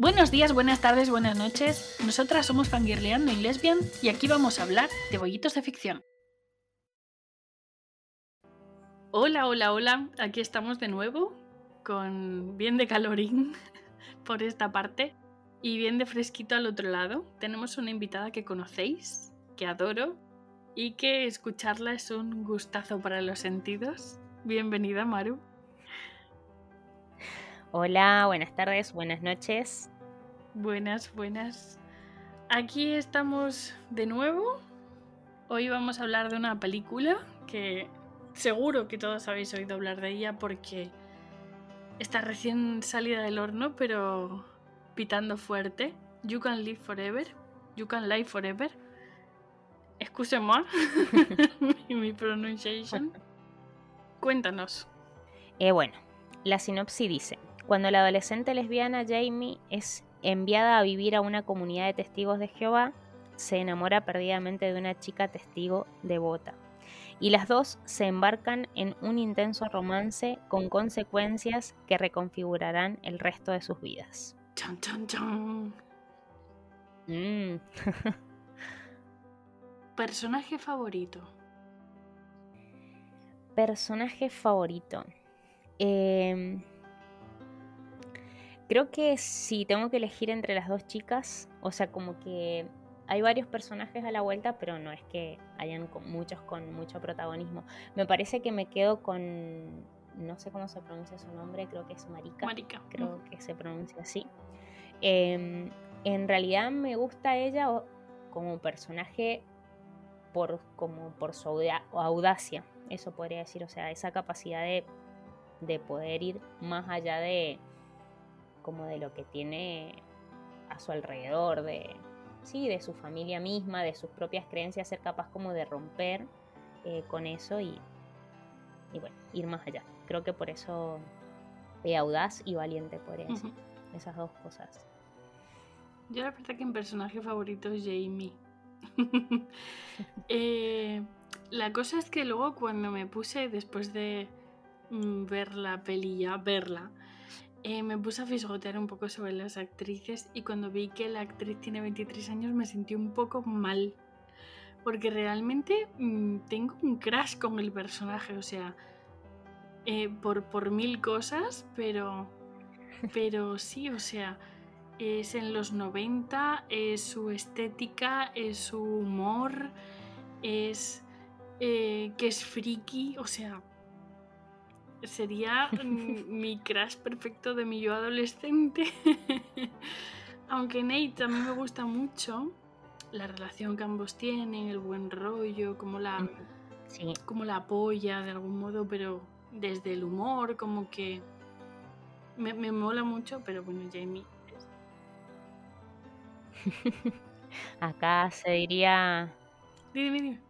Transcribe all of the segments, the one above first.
Buenos días, buenas tardes, buenas noches. Nosotras somos Fangirleando y Lesbian y aquí vamos a hablar de bollitos de ficción. Hola, hola, hola. Aquí estamos de nuevo con bien de calorín por esta parte y bien de fresquito al otro lado. Tenemos una invitada que conocéis, que adoro y que escucharla es un gustazo para los sentidos. Bienvenida, Maru. Hola, buenas tardes, buenas noches. Buenas, buenas. Aquí estamos de nuevo. Hoy vamos a hablar de una película que seguro que todos habéis oído hablar de ella porque está recién salida del horno, pero pitando fuerte. You Can Live Forever. You Can Live Forever. Excuse-moi mi, mi pronunciation. Cuéntanos. Eh, bueno, la sinopsis dice, cuando la adolescente lesbiana Jamie es enviada a vivir a una comunidad de testigos de Jehová, se enamora perdidamente de una chica testigo devota. Y las dos se embarcan en un intenso romance con consecuencias que reconfigurarán el resto de sus vidas. Chan, chan, chan. Mm. Personaje favorito. Personaje favorito. Em, creo que si tengo que elegir entre las dos chicas, o sea, como que hay varios personajes a la vuelta, pero no es que hayan muchos con mucho protagonismo. Me parece que me quedo con, no sé cómo se pronuncia su nombre, creo que es Marika. Marika. Creo que se pronuncia así. Em, en realidad me gusta ella como personaje por, como por su audacia, eso podría decir, o sea, esa capacidad de, de poder ir más allá de como de lo que tiene a su alrededor, de sí, de su familia misma, de sus propias creencias, ser capaz como de romper eh, con eso y, y, bueno, ir más allá. Creo que por eso es audaz y valiente, por eso. Esas dos cosas. Yo la verdad que mi personaje favorito es Jamie. Eh, la cosa es que luego cuando me puse, después de mm, ver la peli ya, verla, eh, me puse a fisgotear un poco sobre las actrices y cuando vi que la actriz tiene 23 años me sentí un poco mal. Porque realmente mm, tengo un crash con el personaje, o sea, eh, por, por mil cosas, pero, pero sí, o sea, es en los 90, es su estética, es su humor, es eh, que es friki, o sea, sería mi crush perfecto de mi yo adolescente. Aunque Nate a mí me gusta mucho la relación que ambos tienen, el buen rollo, como la, la apoya de algún modo, pero desde el humor, como que me, me mola mucho, pero bueno, Jamie. Acá se diría. Dime, dime.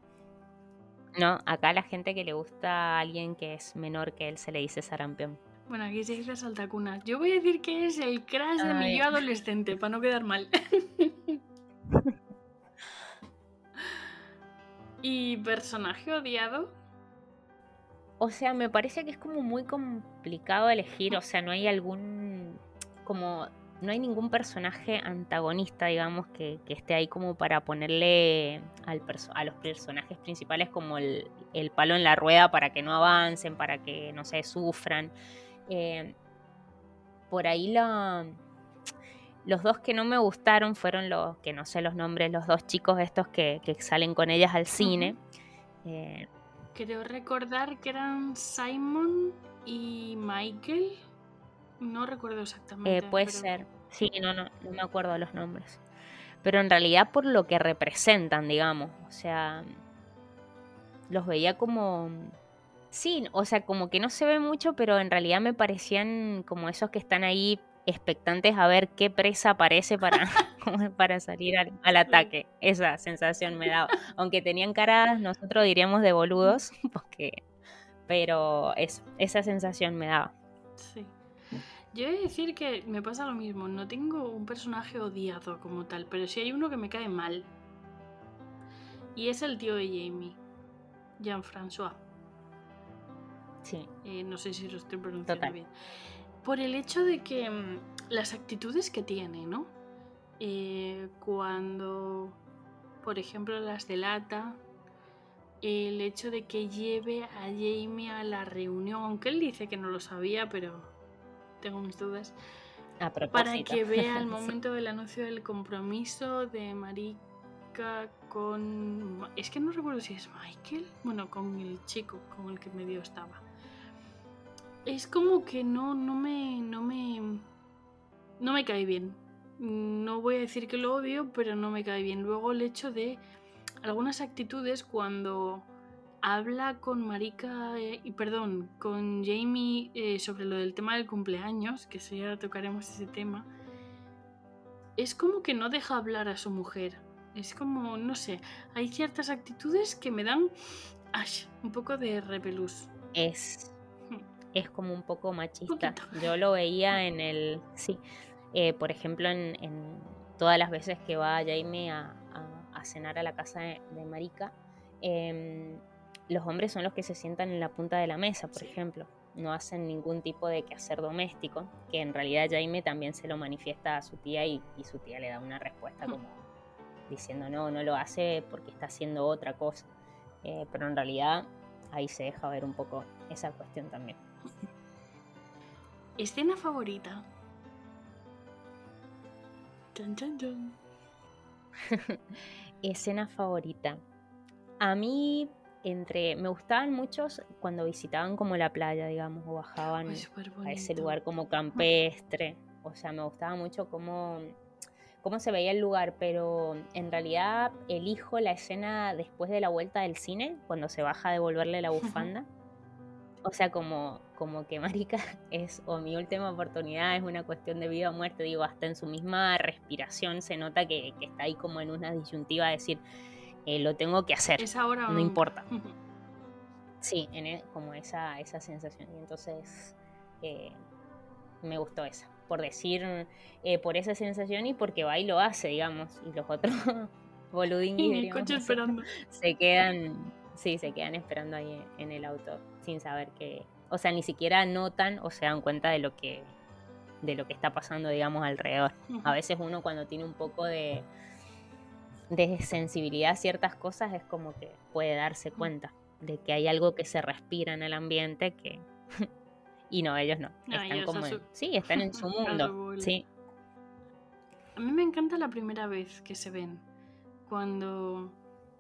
No, acá la gente que le gusta a alguien que es menor que él se le dice sarampión. Bueno, aquí se dice saltacunas. Yo voy a decir que es el crash de mi yo adolescente, para no quedar mal. ¿Y personaje odiado? O sea, me parece que es como muy complicado elegir. O sea, no hay algún. como no hay ningún personaje antagonista, digamos, que, esté ahí como para ponerle al a los personajes principales como el, palo en la rueda para que no avancen, para que, no se sufran. Eh, por ahí los dos que no me gustaron fueron los, que no sé los nombres, los dos chicos estos que, salen con ellas al cine. Eh, Creo recordar que eran Simon y Michael. No recuerdo exactamente. Eh, puede ser. Sí, no, no, no me acuerdo los nombres. Pero en realidad por lo que representan, digamos. O sea, los veía como... Sí, o sea, como que no se ve mucho, pero en realidad me parecían como esos que están ahí expectantes a ver qué presa aparece para, para salir al, al, ataque. Esa sensación me daba. Aunque tenían caras, nosotros diríamos de boludos, porque, pero eso, esa sensación me daba. Sí. Yo he de decir que me pasa lo mismo, no tengo un personaje odiado como tal, pero sí hay uno que me cae mal. Y es el tío de Jamie, Jean-François. Sí. Eh, no sé si lo estoy pronunciando bien. Por el hecho de que, mm, las actitudes que tiene, ¿no? Eh, cuando, por ejemplo, las delata, el hecho de que lleve a Jamie a la reunión, aunque él dice que no lo sabía, pero tengo mis dudas, para que vea el momento del anuncio del compromiso de Marika con... Es que no recuerdo si es Michael, bueno, con el chico con el que medio estaba. Es como que no, no me... No me no me cae bien. No voy a decir que lo odio, pero no me cae bien. Luego el hecho de algunas actitudes cuando habla con Marika eh, y perdón, con Jamie eh, sobre lo del tema del cumpleaños, que ya tocaremos ese tema, es como que no deja hablar a su mujer. Es como, no sé, hay ciertas actitudes que me dan un poco de repelús. Es, es como un poco machista. Yo lo veía en el, sí, eh, por ejemplo, en, todas las veces que va Jamie a, cenar a la casa de, de Marika, em, los hombres son los que se sientan en la punta de la mesa, por ejemplo. No hacen ningún tipo de quehacer doméstico, que en realidad Jaime también se lo manifiesta a su tía y, su tía le da una respuesta como diciendo no, no lo hace porque está haciendo otra cosa. Eh, pero en realidad ahí se deja ver un poco esa cuestión también. Escena favorita. Escena favorita. A mí entre me gustaban muchos cuando visitaban como la playa, digamos, o bajaban a ese lugar como campestre. O sea, me gustaba mucho cómo, cómo se veía el lugar, pero en realidad elijo la escena después de la vuelta del cine, cuando se baja a devolverle la bufanda. O sea, como, como que Marica es, o mi última oportunidad, es una cuestión de vida o muerte, digo, hasta en su misma respiración se nota que, que está ahí como en una disyuntiva de decir, eh, lo tengo que hacer. Es ahora no importa. Sí, en e, como esa, esa sensación. Y entonces eh, me gustó esa. Por decir, eh, por esa sensación y porque va y lo hace, digamos. Y los otros esperando. se quedan, sí, se quedan esperando ahí en el auto sin saber que, o sea, ni siquiera notan o se dan cuenta de lo que de lo que está pasando, digamos, alrededor. A veces uno cuando tiene un poco de, de sensibilidad a ciertas cosas es como que puede darse cuenta de que hay algo que se respira en el ambiente que y no ellos no. Están como sí están en su mundo sí. A mí me encanta la primera vez que se ven cuando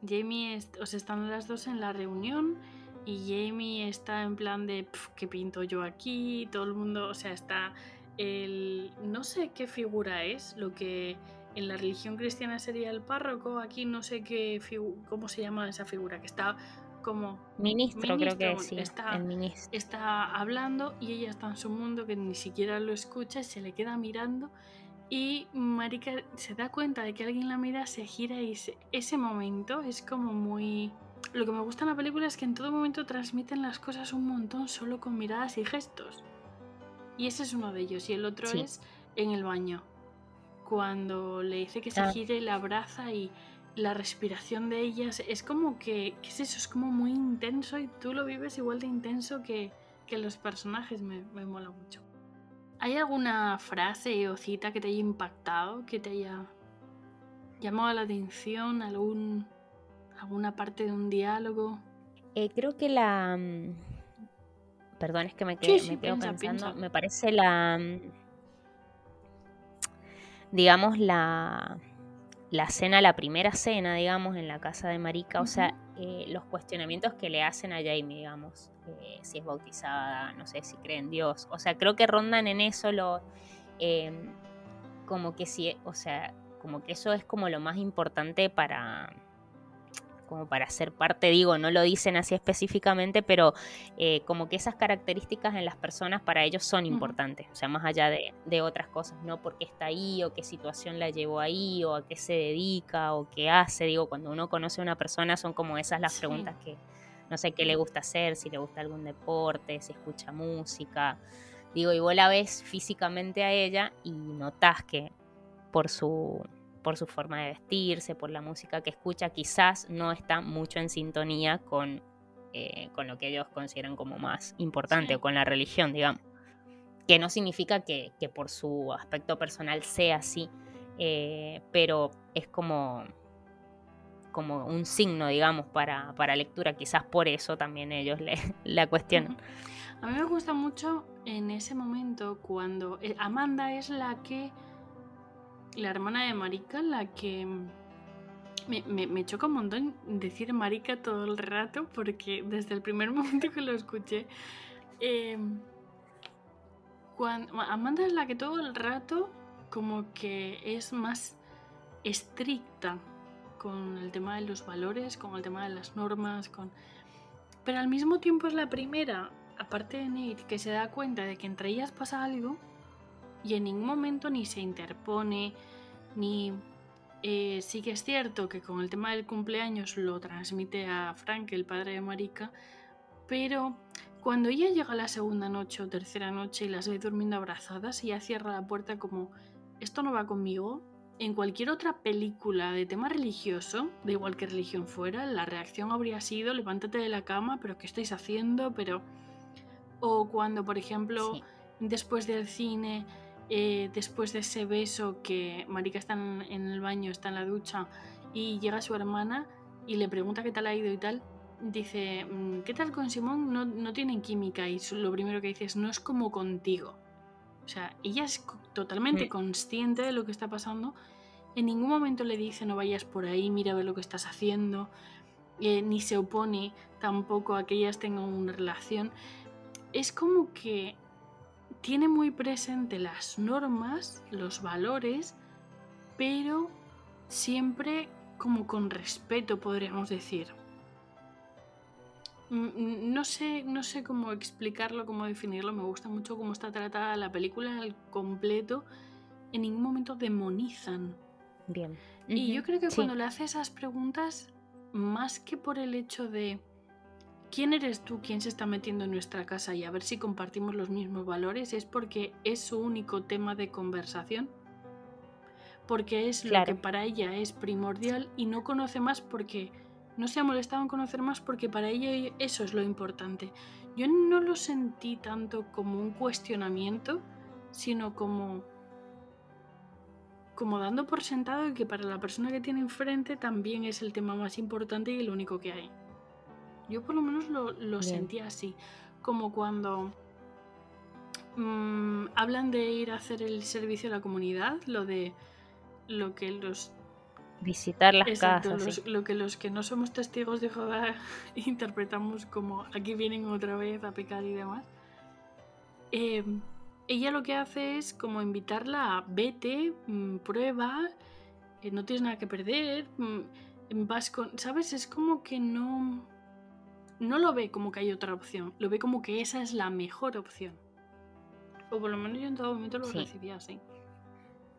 Jamie o sea, están las dos en la reunión y Jamie está en plan de qué pinto yo aquí todo el mundo o sea está el no sé qué figura es lo que en la religión cristiana sería el párroco, aquí no sé qué cómo se llama esa figura, que está como ministro, creo que sí, está, está hablando y ella está en su mundo que ni siquiera lo escucha, se le queda mirando y Marika se da cuenta de que alguien la mira, se gira y ese momento es como muy... Lo que me gusta en la película es que en todo momento transmiten las cosas un montón solo con miradas y gestos. Y ese es uno de ellos y el otro es en el baño cuando le dice que se gire y la abraza y la respiración de ellas es como que, ¿qué es eso? Es como muy intenso y tú lo vives igual de intenso que, que los personajes, me, me mola mucho. ¿Hay alguna frase o cita que te haya impactado, que te haya llamado la atención, algún, alguna parte de un diálogo? Eh, creo que la... Mm, perdón, es que me, quedo, me quedo pensando. Me parece la mm, digamos, la, la cena, la primera cena, digamos, en la casa de Marika, o sea, eh, los cuestionamientos que le hacen a Jamie, digamos, eh, si es bautizada, no sé, si cree en Dios, o sea, creo que rondan en eso lo, em, como que sí, o sea, como que eso es como lo más importante para, como para ser parte, digo, no lo dicen así específicamente, pero eh, como que esas características en las personas para ellos son importantes, o sea, más allá de, otras cosas, ¿no? Porque está ahí o qué situación la llevó ahí o a qué se dedica o qué hace, digo, cuando uno conoce a una persona son como esas las preguntas que, no sé, qué le gusta hacer, si le gusta algún deporte, si escucha música, digo, y vos la ves físicamente a ella y notás que por su por su forma de vestirse, por la música que escucha, quizás no está mucho en sintonía con, eh, con lo que ellos consideran como más importante o con la religión, digamos. que no significa que, por su aspecto personal sea así, eh, pero es como, como un signo, digamos, para, para, lectura. Quizás por eso también ellos le, la cuestionan. A mí me gusta mucho en ese momento cuando eh, Amanda es la que, la hermana de Marika, la que me, choca un montón decir marica todo el rato porque desde el primer momento que lo escuché, em, cuando, Amanda es la que todo el rato como que es más estricta con el tema de los valores, con el tema de las normas, con... Pero al mismo tiempo es la primera, aparte de Nate, que se da cuenta de que entre ellas pasa algo y en ningún momento ni se interpone, ni eh, sí que es cierto que con el tema del cumpleaños lo transmite a Frank, el padre de Marika, pero cuando ella llega la segunda noche o tercera noche y las ve durmiendo abrazadas, ella cierra la puerta como, esto no va conmigo. En cualquier otra película de tema religioso, de igual que religión fuera, la reacción habría sido, levántate de la cama, pero ¿qué estáis haciendo? Pero... O cuando, por ejemplo, después del cine eh, después de ese beso que Marika está en, el baño, está en la ducha y llega su hermana y le pregunta qué tal ha ido y tal, dice, mm, ¿qué tal con Simón? No, no tienen química y lo primero que dice es, no es como contigo. O sea, ella es totalmente consciente de lo que está pasando. En ningún momento le dice, no vayas por ahí, mira a ver lo que estás haciendo. Eh, ni se opone tampoco a que ellas tengan una relación. Es como que tiene muy presente las normas, los valores, pero siempre como con respeto, podríamos decir. Mm, mm, no sé, no sé cómo explicarlo, cómo definirlo. Me gusta mucho cómo está tratada la película al completo. En ningún momento demonizan. Bien. Y yo creo que cuando le hace esas preguntas, más que por el hecho de quién eres tú, quién se está metiendo en nuestra casa y a ver si compartimos los mismos valores, es porque es su único tema de conversación. Porque es lo que para ella es primordial y no conoce más porque no se ha molestado en conocer más porque para ella eso es lo importante. Yo no lo sentí tanto como un cuestionamiento, sino como como dando por sentado que para la persona que tiene enfrente también es el tema más importante y el único que hay. Yo por lo menos lo, sentía así, como cuando mm, hablan de ir a hacer el servicio a la comunidad, lo de lo que los visitar las casas. Lo que los que no somos testigos de Jehová interpretamos como aquí vienen otra vez a pecar y demás. Em, ella lo que hace es como invitarla a vete, mm, prueba, eh, no tienes nada que perder, mm, vas con. ¿Sabes? Es como que no no lo ve como que hay otra opción, lo ve como que esa es la mejor opción. O por lo menos yo en todo momento lo recibía así.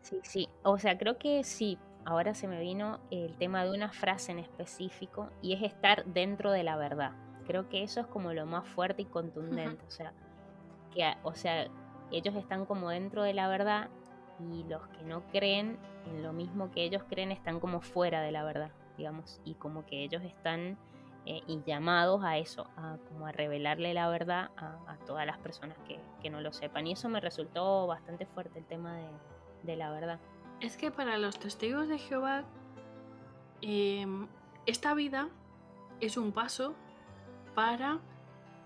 Sí, sí. O sea, creo que sí. Ahora se me vino el tema de una frase en específico y es estar dentro de la verdad. Creo que eso es como lo más fuerte y contundente. O sea, que, o sea, ellos están como dentro de la verdad y los que no creen en lo mismo que ellos creen están como fuera de la verdad, digamos, y como que ellos están eh, y llamados a eso, a, como a revelarle la verdad a, todas las personas que, no lo sepan. Y eso me resultó bastante fuerte el tema de, la verdad. Es que para los testigos de Jehová, em, esta vida es un paso para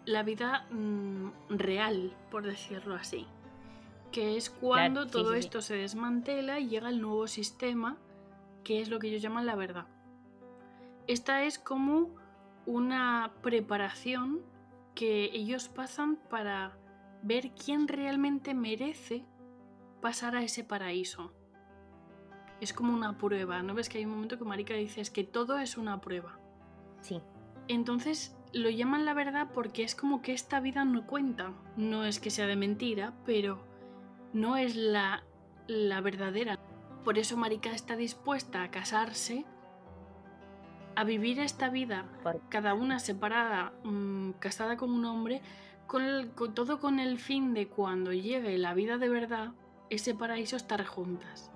la vida mm, real, por decirlo así. Que es cuando todo esto se desmantela y llega el nuevo sistema, que es lo que ellos llaman la verdad. Esta es como una preparación que ellos pasan para ver quién realmente merece pasar a ese paraíso. Es como una prueba, ¿no ves que hay un momento que Marika dice es que todo es una prueba? Sí. Entonces lo llaman la verdad porque es como que esta vida no cuenta. No es que sea de mentira, pero no es la, la verdadera. Por eso Marika está dispuesta a casarse a vivir esta vida, cada una separada, mm, casada con un hombre, con, todo con el fin de cuando llegue la vida de verdad, ese paraíso estar juntas.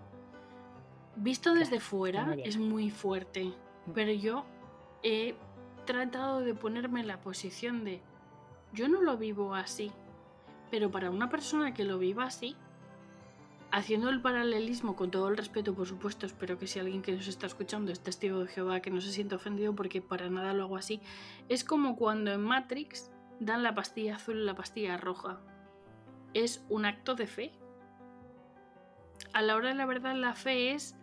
Visto desde fuera es muy fuerte, mm. pero yo he tratado de ponerme en la posición de yo no lo vivo así, Pero para una persona que lo viva así, haciendo el paralelismo con todo el respeto, por supuesto, espero que si alguien que nos está escuchando es testigo de Jehová, que no se sienta ofendido porque para nada lo hago así, es como cuando en Matrix dan la pastilla azul y la pastilla roja. Es un acto de fe. A la hora de la verdad, la fe es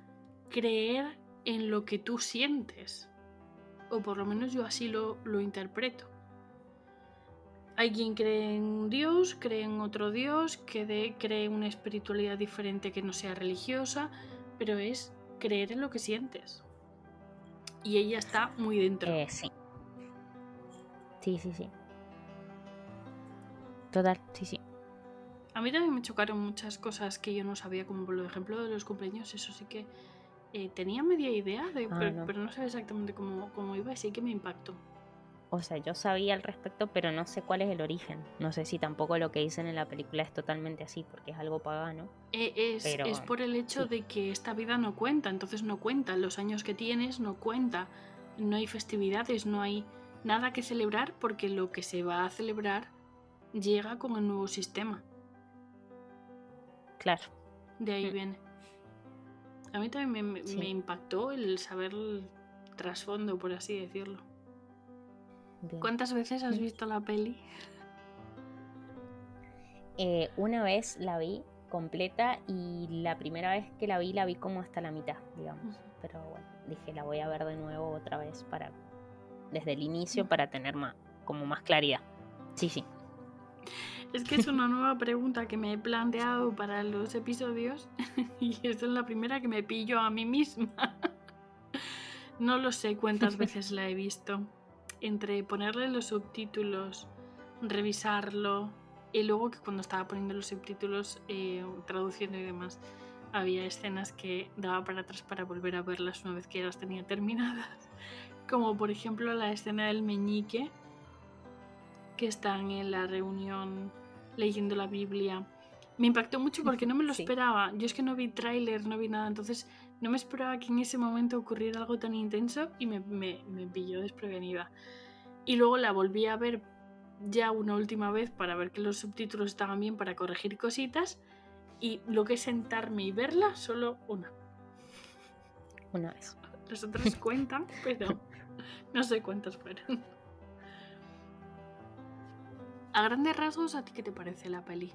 creer en lo que tú sientes. O por lo menos yo así lo, lo interpreto. Hay quien cree en un Dios, cree en otro Dios, que cree en una espiritualidad diferente que no sea religiosa, pero es creer en lo que sientes. Y ella está muy dentro. Eh, sí. Sí, sí, sí. Total, sí, sí. A mí también me chocaron muchas cosas que yo no sabía, como por ejemplo de los cumpleaños, eso sí que eh, tenía media idea, de, ah, pero, no. sabía exactamente cómo, cómo iba, así que me impactó o sea, yo sabía al respecto, pero no sé cuál es el origen. No sé si tampoco lo que dicen en la película es totalmente así, porque es algo pagano. Eh, es, es, por el hecho de que esta vida no cuenta, entonces no cuenta. Los años que tienes no cuenta. No hay festividades, no hay nada que celebrar, porque lo que se va a celebrar llega con el nuevo sistema. Claro. De ahí mm. viene. A mí también me, me impactó el saber el trasfondo, por así decirlo. ¿Cuántas veces has visto la peli? Eh, una vez la vi completa y la primera vez que la vi la vi como hasta la mitad, digamos. Pero bueno, dije la voy a ver de nuevo otra vez para desde el inicio para tener más como más claridad. Sí, sí. Es que es una nueva pregunta que me he planteado para los episodios y esta es la primera que me pillo a mí misma. No lo sé cuántas veces la he visto entre ponerle los subtítulos, revisarlo y luego que cuando estaba poniendo los subtítulos, eh, traduciendo y demás, había escenas que daba para atrás para volver a verlas una vez que ya las tenía terminadas. Como por ejemplo la escena del meñique, que están en la reunión leyendo la Biblia. Me impactó mucho porque no me lo esperaba. Yo es que no vi tráiler, no vi nada, entonces no me esperaba que en ese momento ocurriera algo tan intenso y me, me, pilló desprevenida. Y luego la volví a ver ya una última vez para ver que los subtítulos estaban bien para corregir cositas y lo que es sentarme y verla solo una. Una vez. Las otras cuentan, pero no sé cuántas fueron. A grandes rasgos, ¿a ti qué te parece la peli?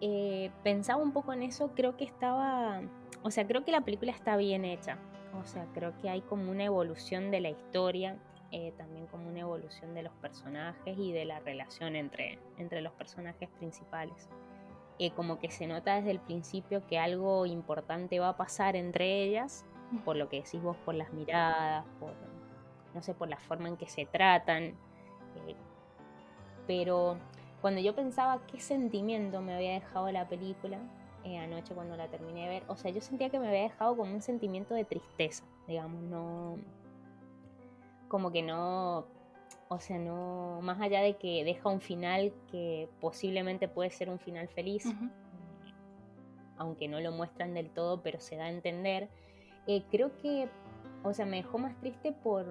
Eh, pensaba un poco en eso, creo que estaba o sea, creo que la película está bien hecha. O sea, creo que hay como una evolución de la historia, eh, también como una evolución de los personajes y de la relación entre, entre los personajes principales. Eh, como que se nota desde el principio que algo importante va a pasar entre ellas, por lo que decís vos, por las miradas, por, no sé, por la forma en que se tratan. Eh, pero cuando yo pensaba qué sentimiento me había dejado la película, eh, anoche cuando la terminé de ver. O sea, yo sentía que me había dejado como un sentimiento de tristeza, digamos, no... Como que no... O sea, no... Más allá de que deja un final que posiblemente puede ser un final feliz, eh, aunque no lo muestran del todo, pero se da a entender. Eh, creo que, o sea, me dejó más triste por,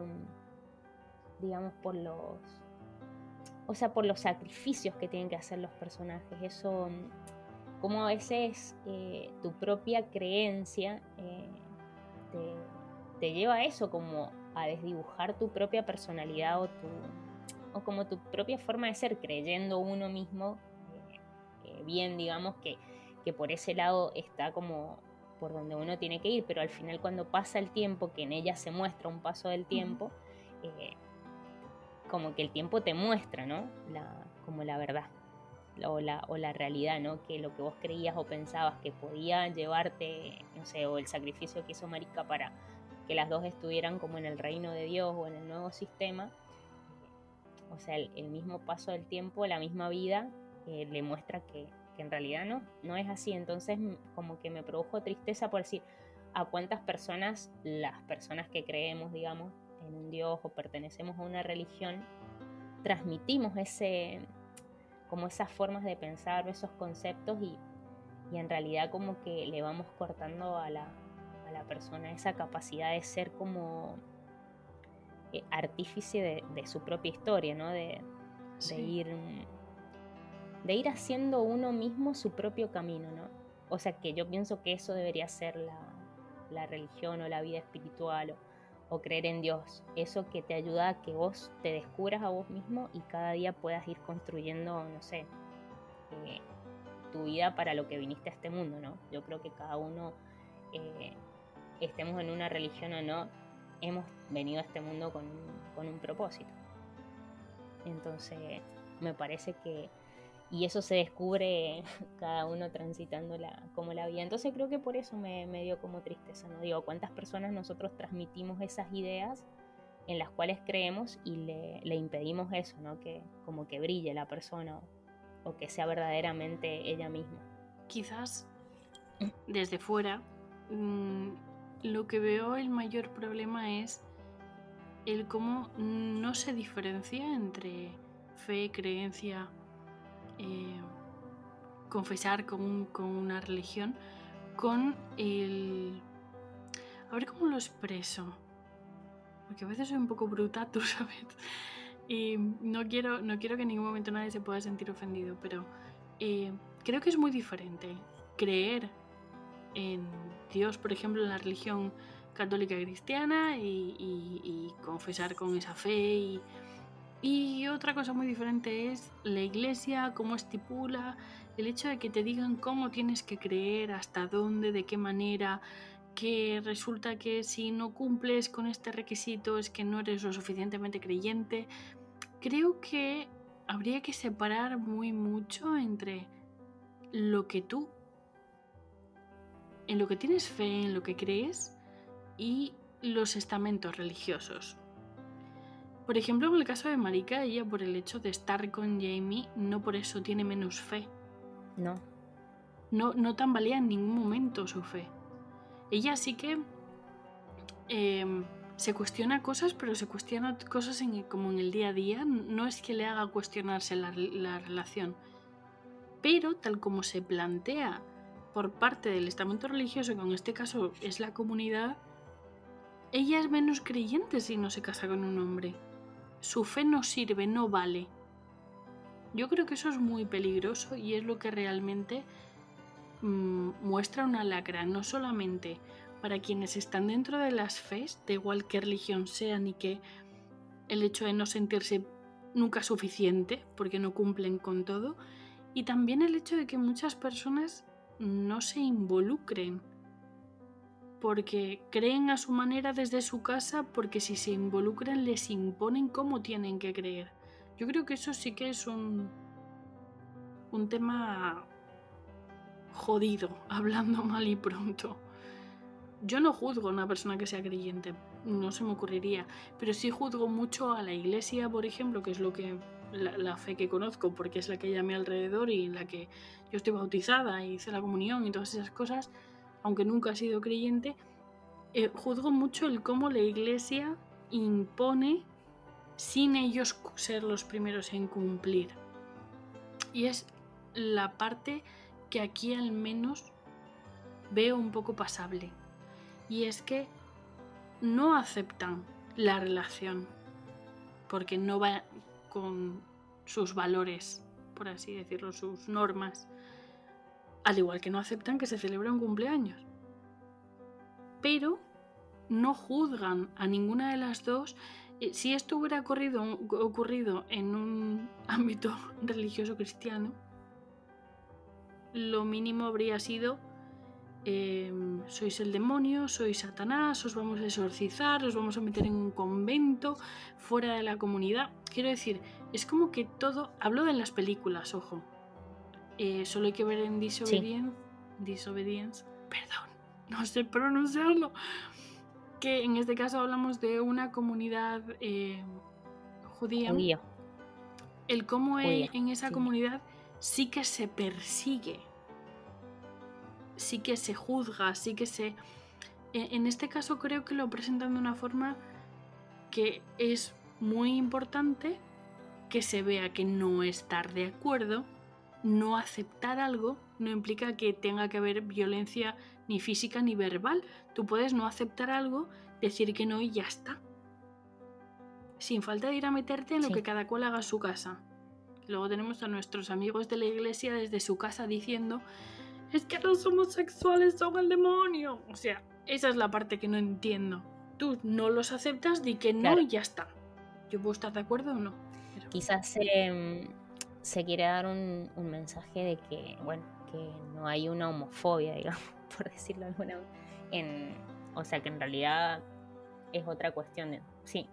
digamos, por los, o sea, por los sacrificios que tienen que hacer los personajes. Eso cómo a veces eh, tu propia creencia eh, te, lleva a eso, como a desdibujar tu propia personalidad o, tu, o como tu propia forma de ser, creyendo uno mismo eh, bien, digamos, que, que por ese lado está como por donde uno tiene que ir, pero al final cuando pasa el tiempo, que en ella se muestra un paso del tiempo, como que el tiempo te muestra, ¿no? La, como la verdad o la, o la realidad, ¿no? Que lo que vos creías o pensabas que podía llevarte, no sé, o el sacrificio que hizo Marica para que las dos estuvieran como en el reino de Dios o en el nuevo sistema, o sea, el, mismo paso del tiempo, la misma vida, eh, le muestra que, que, en realidad no, no es así. Entonces, como que me produjo tristeza por decir, a cuántas personas, las personas que creemos, digamos, en un Dios o pertenecemos a una religión, transmitimos ese, como esas formas de pensar, esos conceptos y, en realidad como que le vamos cortando a la, persona esa capacidad de ser como eh, artífice de, su propia historia, ¿no? De, ir de ir haciendo uno mismo su propio camino, ¿no? O sea que yo pienso que eso debería ser la, religión o la vida espiritual o, creer en Dios. Eso que te ayuda a que vos te descubras a vos mismo y cada día puedas ir construyendo, no sé, eh, tu vida para lo que viniste a este mundo, ¿no? Yo creo que cada uno, eh, estemos en una religión o no, hemos venido a este mundo con con un propósito. Entonces, me parece que y eso se descubre cada uno transitando la, como la vida. Entonces creo que por eso me, dio como tristeza, ¿no? Digo, ¿cuántas personas nosotros transmitimos esas ideas en las cuales creemos y le, impedimos eso, ¿no? Que como que brille la persona o, que sea verdaderamente ella misma. Quizás desde fuera mm, lo que veo el mayor problema es el cómo no se diferencia entre fe, creencia, eh, confesar con, una religión con el... A ver cómo lo expreso. Porque a veces soy un poco bruta, tú sabes. Y no quiero, no quiero que en ningún momento nadie se pueda sentir ofendido, pero eh, creo que es muy diferente creer en Dios, por ejemplo, en la religión católica cristiana y, y confesar con esa fe y, y otra cosa muy diferente es la iglesia, cómo estipula, el hecho de que te digan cómo tienes que creer, hasta dónde, de qué manera, que resulta que si no cumples con este requisito es que no eres lo suficientemente creyente. Creo que habría que separar muy mucho entre lo que tú, en lo que tienes fe, en lo que crees, y los estamentos religiosos. Por ejemplo, en el caso de Marika, ella por el hecho de estar con Jamie, no por eso tiene menos fe. No. No, no tambalea en ningún momento su fe. Ella sí que em, se cuestiona cosas, pero se cuestiona cosas en, como en el día a día. No es que le haga cuestionarse la, la relación. Pero tal como se plantea por parte del estamento religioso, que en este caso es la comunidad, ella es menos creyente si no se casa con un hombre su fe no sirve, no vale. Yo creo que eso es muy peligroso y es lo que realmente mm, muestra una lacra, no solamente para quienes están dentro de las fes, de igual que religión sea, ni que el hecho de no sentirse nunca suficiente, porque no cumplen con todo, y también el hecho de que muchas personas no se involucren porque creen a su manera desde su casa, porque si se involucran les imponen cómo tienen que creer. Yo creo que eso sí que es un, un tema jodido, hablando mal y pronto. Yo no juzgo a una persona que sea creyente, no se me ocurriría, pero sí juzgo mucho a la iglesia, por ejemplo, que es lo que la, la, fe que conozco, porque es la que hay a mi alrededor y en la que yo estoy bautizada y hice la comunión y todas esas cosas aunque nunca he sido creyente, eh, juzgo mucho el cómo la iglesia impone sin ellos ser los primeros en cumplir. Y es la parte que aquí al menos veo un poco pasable. Y es que no aceptan la relación porque no va con sus valores, por así decirlo, sus normas. Al igual que no aceptan que se celebre un cumpleaños. Pero no juzgan a ninguna de las dos. Eh, si esto hubiera ocurrido, ocurrido en un ámbito religioso cristiano, lo mínimo habría sido em, sois el demonio, sois Satanás, os vamos a exorcizar, os vamos a meter en un convento, fuera de la comunidad. Quiero decir, es como que todo, hablo de las películas, ojo, eh, solo hay que ver en Disobedience, Disobedience, perdón, no sé pronunciarlo, que en este caso hablamos de una comunidad eh, judía. El cómo en esa comunidad sí que se persigue, sí que se juzga, sí que se... E, en este caso creo que lo presentan de una forma que es muy importante que se vea que no estar de acuerdo no aceptar algo no implica que tenga que haber violencia ni física ni verbal. Tú puedes no aceptar algo, decir que no y ya está. Sin falta de ir a meterte en lo que cada cual haga en su casa. Luego tenemos a nuestros amigos de la iglesia desde su casa diciendo, es que los homosexuales son el demonio. O sea, esa es la parte que no entiendo. Tú no los aceptas, di que no y ya está. Yo puedo estar de acuerdo o no. Quizás se, se quiere dar un, mensaje de que, bueno, que no hay una homofobia, digamos, por decirlo de alguna manera. o sea, que en realidad es otra cuestión. De, sí,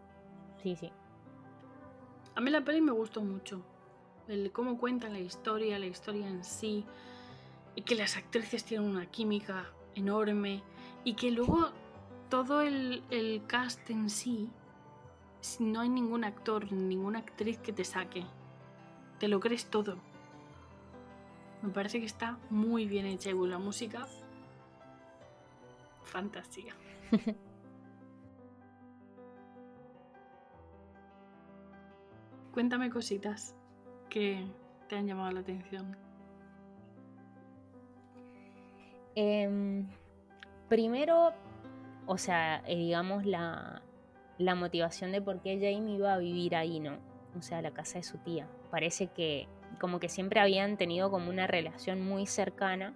sí, sí. A mí la peli me gustó mucho. El cómo cuentan la historia, la historia en sí. Y que las actrices tienen una química enorme. Y que luego todo el, el cast en sí, no hay ningún actor, ninguna actriz que te saque. Te lo crees todo. Me parece que está muy bien hecha y la música fantástica. Cuéntame cositas que te han llamado la atención. Em, primero, o sea, eh, digamos la, la motivación de por qué Jamie iba a vivir ahí, ¿no? O sea, la casa de su tía. Parece que como que siempre habían tenido como una relación muy cercana.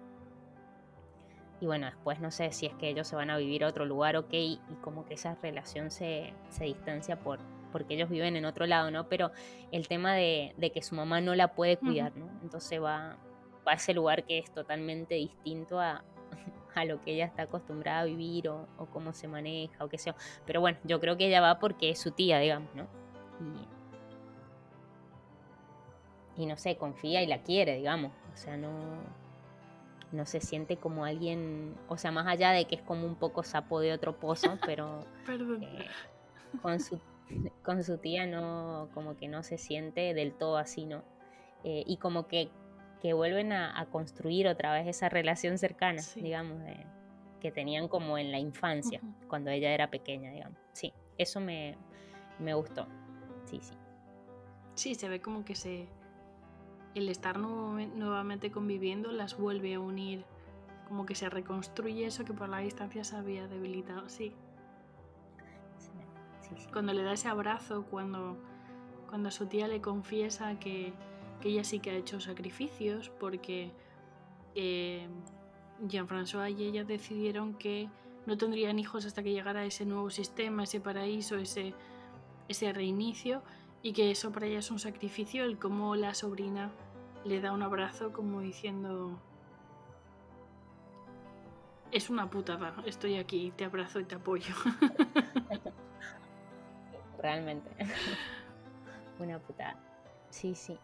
Y bueno, después no sé si es que ellos se van a vivir a otro lugar, ok, y como que esa relación se, se distancia por, porque ellos viven en otro lado, ¿no? Pero el tema de, que su mamá no la puede cuidar, ¿no? Entonces va, a ese lugar que es totalmente distinto a, lo que ella está acostumbrada a vivir o, cómo se maneja o qué sea. Pero bueno, yo creo que ella va porque es su tía, digamos, ¿no? Y, y no sé, confía y la quiere, digamos. O sea, no, no se siente como alguien, o sea, más allá de que es como un poco sapo de otro pozo, pero eh, con su con su tía no, como que no se siente del todo así, ¿no? Eh, y como que, que vuelven a, construir otra vez esa relación cercana, digamos, que tenían como en la infancia, cuando ella era pequeña, digamos. Sí, eso me, me gustó. Sí, sí. Sí, se ve como que se. El estar nuevamente conviviendo las vuelve a unir. Como que se reconstruye eso que por la distancia se había debilitado. Sí, cuando le da ese abrazo, cuando, cuando su tía le confiesa que, ella sí que ha hecho sacrificios porque eh, Jean-François y ella decidieron que no tendrían hijos hasta que llegara ese nuevo sistema, ese paraíso, ese, ese reinicio y que eso para ella es un sacrificio, el cómo la sobrina le da un abrazo como diciendo es una putada, estoy aquí, te abrazo y te apoyo. realmente. Una putada. Sí, sí.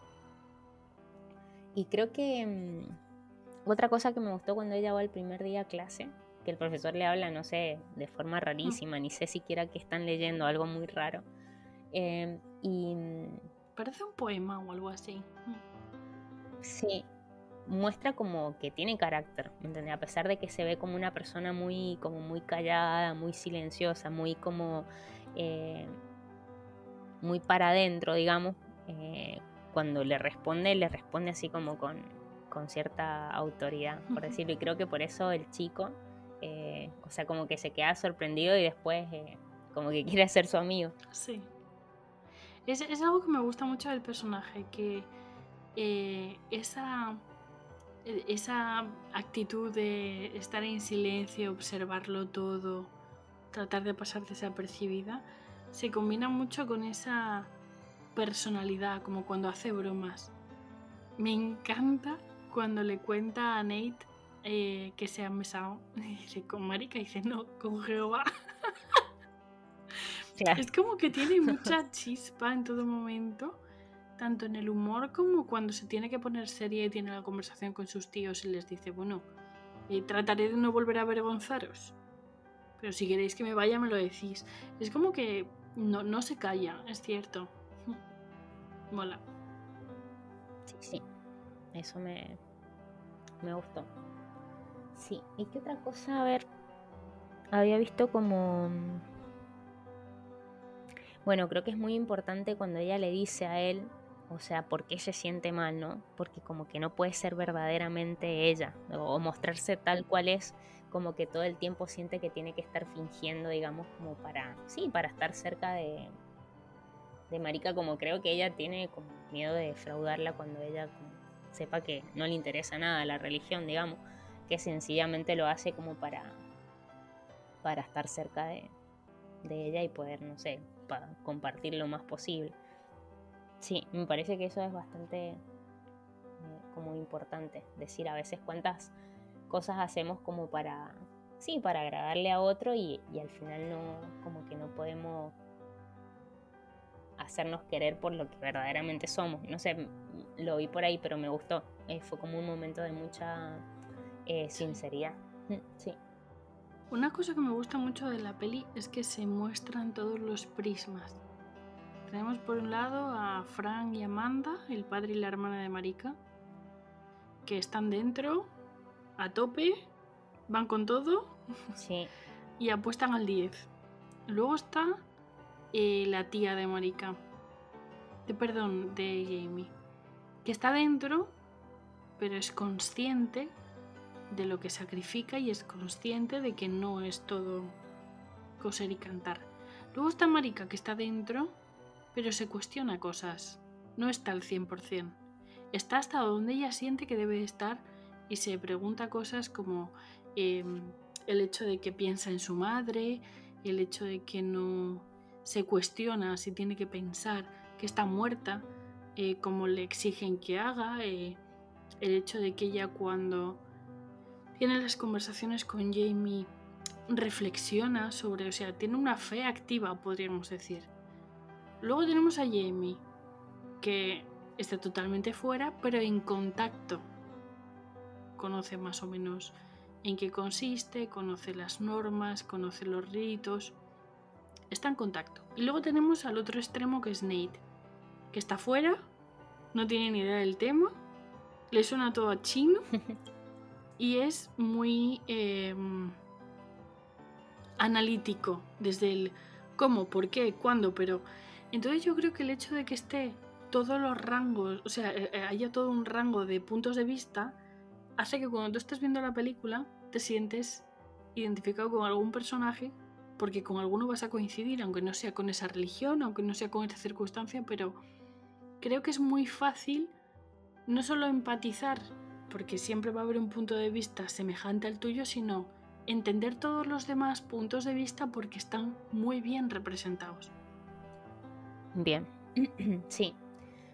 Y creo que mm, otra cosa que me gustó cuando ella va el primer día a clase, que el profesor le habla, no sé, de forma rarísima, ni sé siquiera que están leyendo, algo muy raro. Em, y. Mm, Parece un poema o algo así. Sí, muestra como que tiene carácter, ¿me A pesar de que se ve como una persona muy, como muy callada, muy silenciosa, muy como eh, muy para adentro, digamos, eh, cuando le responde, le responde así como con, con cierta autoridad, por decirlo. Y creo que por eso el chico, eh, o sea, como que se queda sorprendido y después eh, como que quiere ser su amigo. Sí. Es, es, algo que me gusta mucho del personaje, que esa, esa actitud de estar en silencio, observarlo todo, tratar de pasar desapercibida, se combina mucho con esa personalidad, como cuando hace bromas. Me encanta cuando le cuenta a Nate eh, que se han besado. dice, con Marica, dice, no, con Jehová. Es como que tiene mucha chispa en todo momento, tanto en el humor como cuando se tiene que poner seria y tiene la conversación con sus tíos y les dice, bueno, eh, trataré de no volver a avergonzaros. Pero si queréis que me vaya, me lo decís. Es como que no, no se calla, es cierto. Mola. Sí, sí. Eso me, me gustó. Sí, ¿y qué otra cosa? A ver, había visto como... Bueno, creo que es muy importante cuando ella le dice a él, o sea, por qué se siente mal, ¿no? Porque como que no puede ser verdaderamente ella, o mostrarse tal cual es como que todo el tiempo siente que tiene que estar fingiendo, digamos, como para, sí, para estar cerca de, de Marika, como creo que ella tiene como miedo de defraudarla cuando ella sepa que no le interesa nada la religión, digamos, que sencillamente lo hace como para, para estar cerca de, de ella y poder, no sé, para compartir lo más posible. Sí, me parece que eso es bastante eh, como importante, decir a veces cuántas cosas hacemos como para, sí, para agradarle a otro y, y al final no, como que no podemos hacernos querer por lo que verdaderamente somos. No sé, lo vi por ahí, pero me gustó. Eh, fue como un momento de mucha eh, sinceridad. Mm, sí. Una cosa que me gusta mucho de la peli es que se muestran todos los prismas. Tenemos por un lado a Frank y Amanda, el padre y la hermana de Marika, que están dentro, a tope, van con todo sí. y apuestan al 10. Luego está eh, la tía de Marika, de perdón, de Jamie, que está dentro, pero es consciente de lo que sacrifica y es consciente de que no es todo coser y cantar. Luego está Marika, que está dentro, pero se cuestiona cosas, no está al 100%. Está hasta donde ella siente que debe estar y se pregunta cosas como em, el hecho de que piensa en su madre, el hecho de que no se cuestiona si tiene que pensar que está muerta, eh, como le exigen que haga, eh, el hecho de que ella cuando tiene las conversaciones con Jamie reflexiona sobre, o sea, tiene una fe activa, podríamos decir. Luego tenemos a Jamie, que está totalmente fuera, pero en contacto. Conoce más o menos en qué consiste, conoce las normas, conoce los ritos está en contacto. Y luego tenemos al otro extremo que es Nate, que está fuera, no tiene ni idea del tema, le suena todo a chino y es muy em, analítico desde el cómo, por qué, cuándo, pero entonces yo creo que el hecho de que esté todos los rangos, o sea, eh, eh, haya todo un rango de puntos de vista, hace que cuando tú estés viendo la película te sientes identificado con algún personaje porque con alguno vas a coincidir, aunque no sea con esa religión, aunque no sea con esa circunstancia, pero creo que es muy fácil no solo empatizar, porque siempre va a haber un punto de vista semejante al tuyo, sino entender todos los demás puntos de vista porque están muy bien representados. Bien, sí,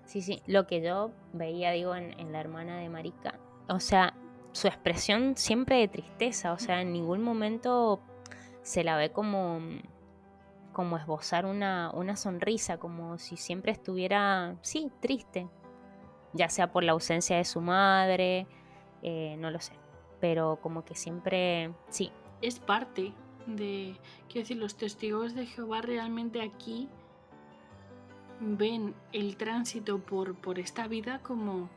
sí, sí. Lo que yo veía, digo, en, en la hermana de Marika, o sea, su expresión siempre de tristeza, o sea, en ningún momento se la ve como, como esbozar una, una sonrisa, como si siempre estuviera, sí, triste, ya sea por la ausencia de su madre, eh, no lo sé, pero como que siempre, sí. Es parte de, quiero decir, los testigos de Jehová realmente aquí ven el tránsito por, por esta vida como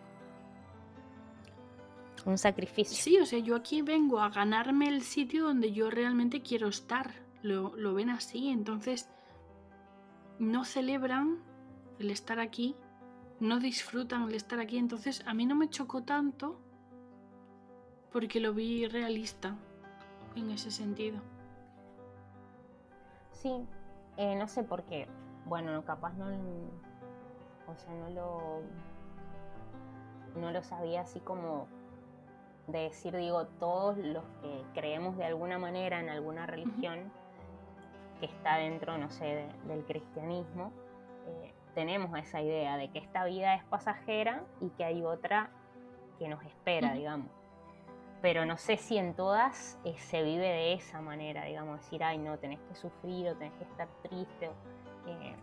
un sacrificio. Sí, o sea, yo aquí vengo a ganarme el sitio donde yo realmente quiero estar. Lo, lo ven así, entonces no celebran el estar aquí, no disfrutan el estar aquí, entonces a mí no me chocó tanto porque lo vi realista en ese sentido. Sí, eh, no sé por qué. Bueno, capaz no, o sea, no lo, no lo sabía así como de decir, digo, todos los que creemos de alguna manera en alguna religión que está dentro, no sé, del cristianismo, eh, tenemos esa idea de que esta vida es pasajera y que hay otra que nos espera, digamos. Pero no sé si en todas eh, se vive de esa manera, digamos, decir, ay, no, tenés que sufrir o tenés que estar triste, eh,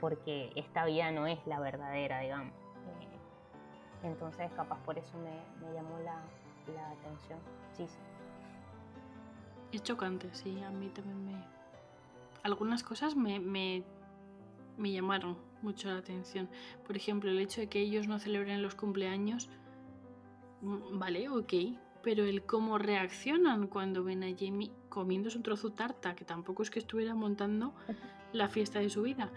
porque esta vida no es la verdadera, digamos. entonces, capaz por eso me llamó la, la atención. Sí, sí. Es chocante, sí, a mí también me... Algunas cosas me, me, me llamaron mucho la atención. Por ejemplo, el hecho de que ellos no celebren los cumpleaños, mm, vale, ok, pero el cómo reaccionan cuando ven a Jamie comiendo su trozo tarta, que tampoco es que estuviera montando la fiesta de su vida.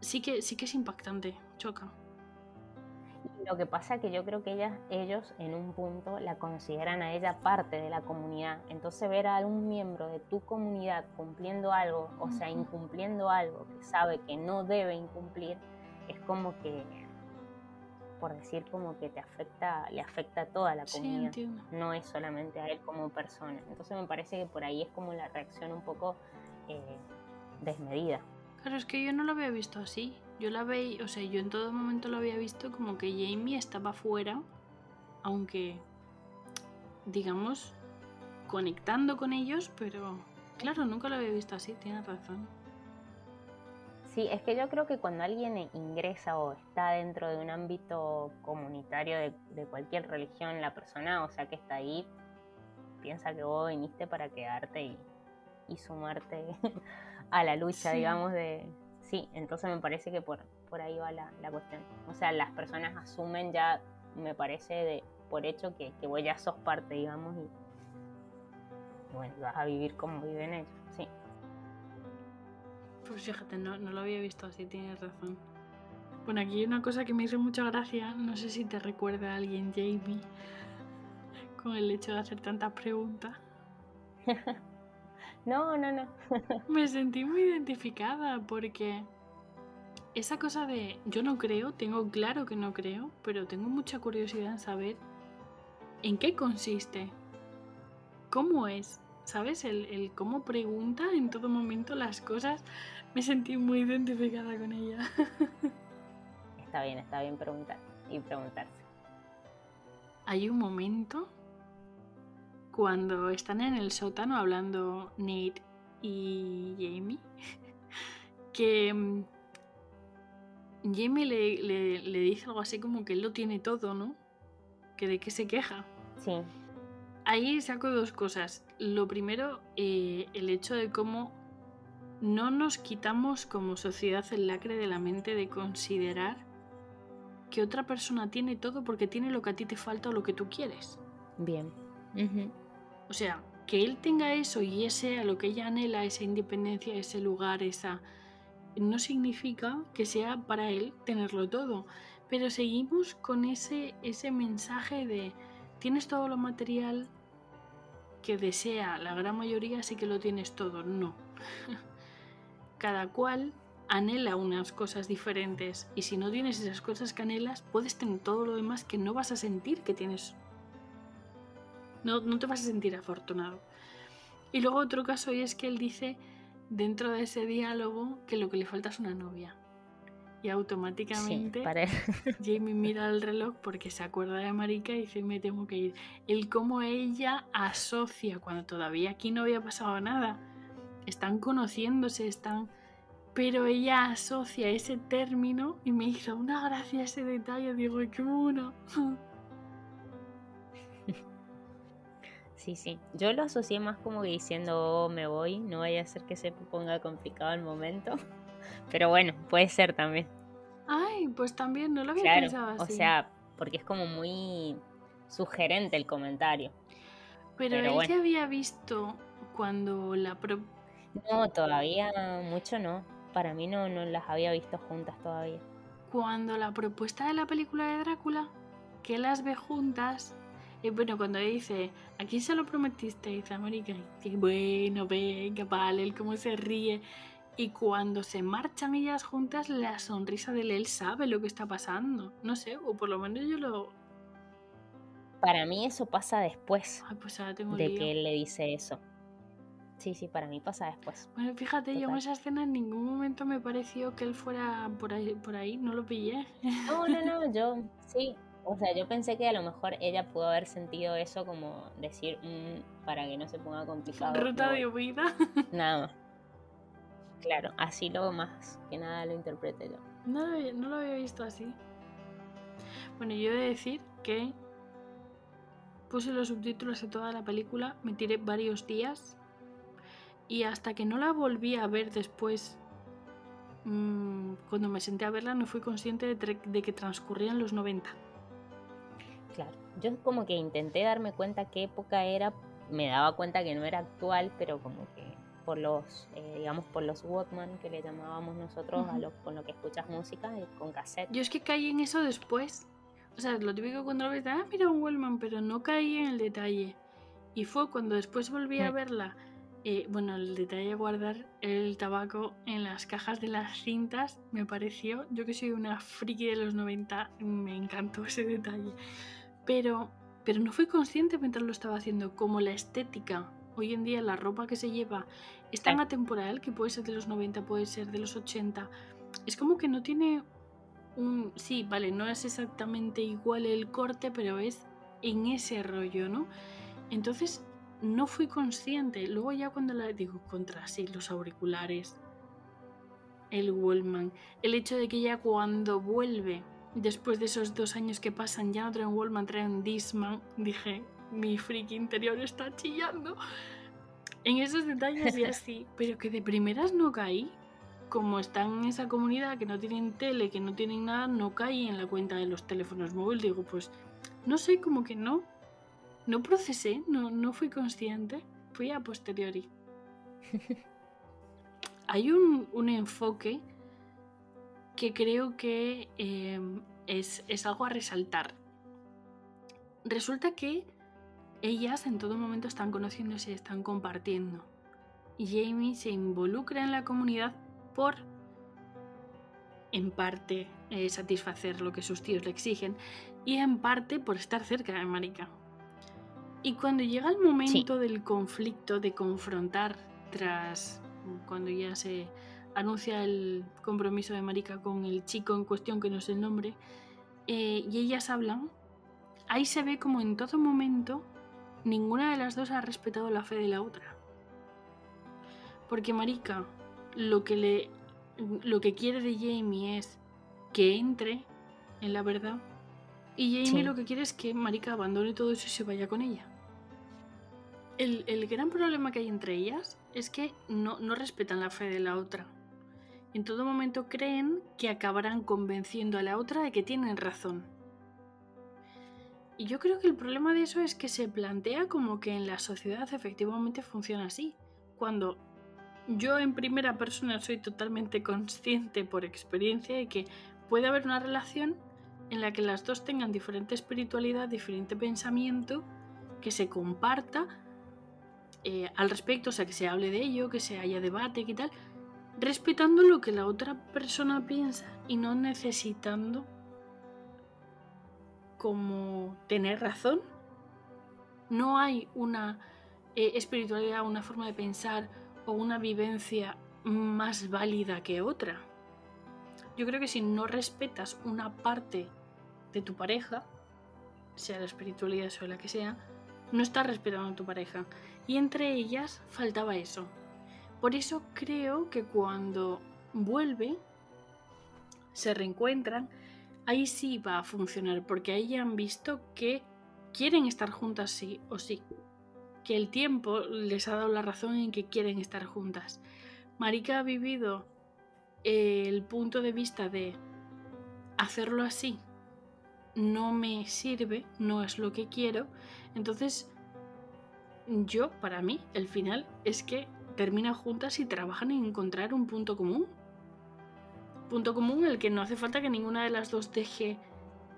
Sí que, sí que es impactante, choca. Lo que pasa es que yo creo que ellas, ellos en un punto la consideran a ella parte de la comunidad. Entonces ver a algún miembro de tu comunidad cumpliendo algo, o sea, incumpliendo algo que sabe que no debe incumplir, es como que, por decir, como que te afecta, le afecta a toda la comunidad. no es solamente a él como persona. Entonces me parece que por ahí es como la reacción un poco eh, desmedida. Claro, es que yo no lo había visto así. Yo la veía, o sea, yo en todo momento lo había visto como que Jamie estaba fuera, aunque, digamos, conectando con ellos, pero claro, nunca lo había visto así, tienes razón. Sí, es que yo creo que cuando alguien ingresa o está dentro de un ámbito comunitario de, cualquier religión, la persona, o sea, que está ahí, piensa que vos viniste para quedarte y, y sumarte a la lucha, digamos, de... Sí, entonces me parece que por, por ahí va la, cuestión. O sea, las personas asumen ya, me parece, de, por hecho que, que vos ya sos parte, digamos, y bueno, vas a vivir como viven ellos, sí. Pues fíjate, no, no lo había visto así, tienes razón. Bueno, aquí hay una cosa que me hizo mucha gracia, no sé si te recuerda a alguien, Jamie, con el hecho de hacer tantas preguntas. No, no, no. Me sentí muy identificada porque esa cosa de yo no creo, tengo claro que no creo, pero tengo mucha curiosidad en saber en qué consiste, cómo es, ¿sabes? El, cómo pregunta en todo momento las cosas. Me sentí muy identificada con ella. Está bien, está bien preguntar y preguntarse. Hay un momento cuando están en el sótano hablando Nate y Jamie, que mm, Jamie le, dice algo así como que él lo tiene todo, ¿no? Que de qué se queja. Sí. Ahí saco dos cosas. Lo primero, eh, el hecho de cómo no nos quitamos como sociedad el lacre de la mente de considerar que otra persona tiene todo porque tiene lo que a ti te falta o lo que tú quieres. Bien. O sea, que él tenga eso y ese a lo que ella anhela, esa independencia, ese lugar, esa... No significa que sea para él tenerlo todo, pero seguimos con ese, ese mensaje de tienes todo lo material que desea la gran mayoría, sí que lo tienes todo. No. Cada cual anhela unas cosas diferentes y si no tienes esas cosas que anhelas, puedes tener todo lo demás que no vas a sentir que tienes no, te vas a sentir afortunado. Y luego otro caso y es que él dice dentro de ese diálogo que lo que le falta es una novia. Y automáticamente Jamie mira el reloj porque se acuerda de Marika y dice me tengo que ir. El cómo ella asocia cuando todavía aquí no había pasado nada. Están conociéndose, están... Pero ella asocia ese término y me hizo una gracia ese detalle. Digo, qué bueno. Sí, sí. Yo lo asocié más como diciendo, oh, me voy, no vaya a ser que se ponga complicado el momento. Pero bueno, puede ser también. Ay, pues también no lo había pensado así. O sea, porque es como muy sugerente el comentario. Pero, ella había visto cuando la... No, todavía mucho no. Para mí no, no las había visto juntas todavía. Cuando la propuesta de la película de Drácula, que las ve juntas, y bueno, cuando dice, ¿a quién se lo prometiste? Dice América, que bueno, venga, vale, él cómo se ríe. Y cuando se marchan ellas juntas, la sonrisa de él sabe lo que está pasando. No sé, o por lo menos yo lo. Para mí eso pasa después Ay, pues ahora tengo de que él le dice eso. Sí, sí, para mí pasa después. Bueno, fíjate, yo en esa escena en ningún momento me pareció que él fuera por ahí, por ahí no lo pillé. No, no, no, yo sí, o sea, yo pensé que a lo mejor ella pudo haber sentido eso como decir, mm, para que no se ponga complicado. Ruta de huida. Nada más. Claro, así lo más que nada lo interpreté yo. No, no lo había visto así. Bueno, yo he de decir que puse los subtítulos de toda la película, me tiré varios días y hasta que no la volví a ver después, mm, cuando me senté a verla, no fui consciente de, de que transcurrían los 90. Yo como que intenté darme cuenta qué época era, me daba cuenta que no era actual, pero como que por los, eh, digamos, por los Walkman que le llamábamos nosotros a lo, con lo que escuchas música con cassette. Yo es que caí en eso después. O sea, lo típico cuando lo ves, ah, mira un Wellman, pero no caí en el detalle. Y fue cuando después volví a mm. verla, eh, bueno, el detalle de guardar el tabaco en las cajas de las cintas me pareció, yo que soy una friki de los 90, me encantó ese detalle. Pero, pero no fui consciente mientras lo estaba haciendo, como la estética. Hoy en día la ropa que se lleva es tan atemporal que puede ser de los 90, puede ser de los 80. Es como que no tiene un... Sí, vale, no es exactamente igual el corte, pero es en ese rollo, ¿no? Entonces no fui consciente. Luego ya cuando la digo contra sí, los auriculares, el Wallman, el hecho de que ya cuando vuelve, después de esos dos años que pasan, ya no trae un Wallman, trae un Disman, dije, mi friki interior está chillando. En esos detalles y así, pero que de primeras no caí. Como están en esa comunidad que no tienen tele, que no tienen nada, no caí en la cuenta de los teléfonos móviles. Digo, pues no sé, como que no no procesé, no, no fui consciente, fui a posteriori. Hay un, enfoque que creo que em, es, es algo a resaltar. Resulta que ellas en todo momento están conociéndose y están compartiendo. Y Jamie se involucra en la comunidad por, en parte, eh, satisfacer lo que sus tíos le exigen y en parte por estar cerca de Marika. Y cuando llega el momento del conflicto, de confrontar, tras cuando ya se anuncia el compromiso de Marika con el chico en cuestión, que no sé el nombre, eh, y ellas hablan, ahí se ve como en todo momento ninguna de las dos ha respetado la fe de la otra. Porque Marika lo que, le, lo que quiere de Jamie es que entre en la verdad y Jamie lo que quiere es que Marika abandone todo eso y se vaya con ella. El, gran problema que hay entre ellas es que no, respetan la fe de la otra. En todo momento creen que acabarán convenciendo a la otra de que tienen razón. Y yo creo que el problema de eso es que se plantea como que en la sociedad efectivamente funciona así, cuando yo en primera persona soy totalmente consciente por experiencia de que puede haber una relación en la que las dos tengan diferente espiritualidad, diferente pensamiento, que se comparta, eh, al respecto, o sea, que se hable de ello, que se haya debate y tal, respetando lo que la otra persona piensa y no necesitando como tener razón. No hay una eh, espiritualidad, una forma de pensar o una vivencia más válida que otra. Yo creo que si no respetas una parte de tu pareja, sea la espiritualidad o la que sea, no estás respetando a tu pareja. Y entre ellas faltaba eso. Por eso creo que cuando vuelve, se reencuentran, ahí sí va a funcionar, porque ahí ya han visto que quieren estar juntas sí o sí. Que el tiempo les ha dado la razón en que quieren estar juntas. Marika ha vivido el punto de vista de hacerlo así no me sirve, no es lo que quiero. Entonces yo, para mí, el final es que terminan juntas y trabajan en encontrar un punto común. Punto común en el que no hace falta que ninguna de las dos deje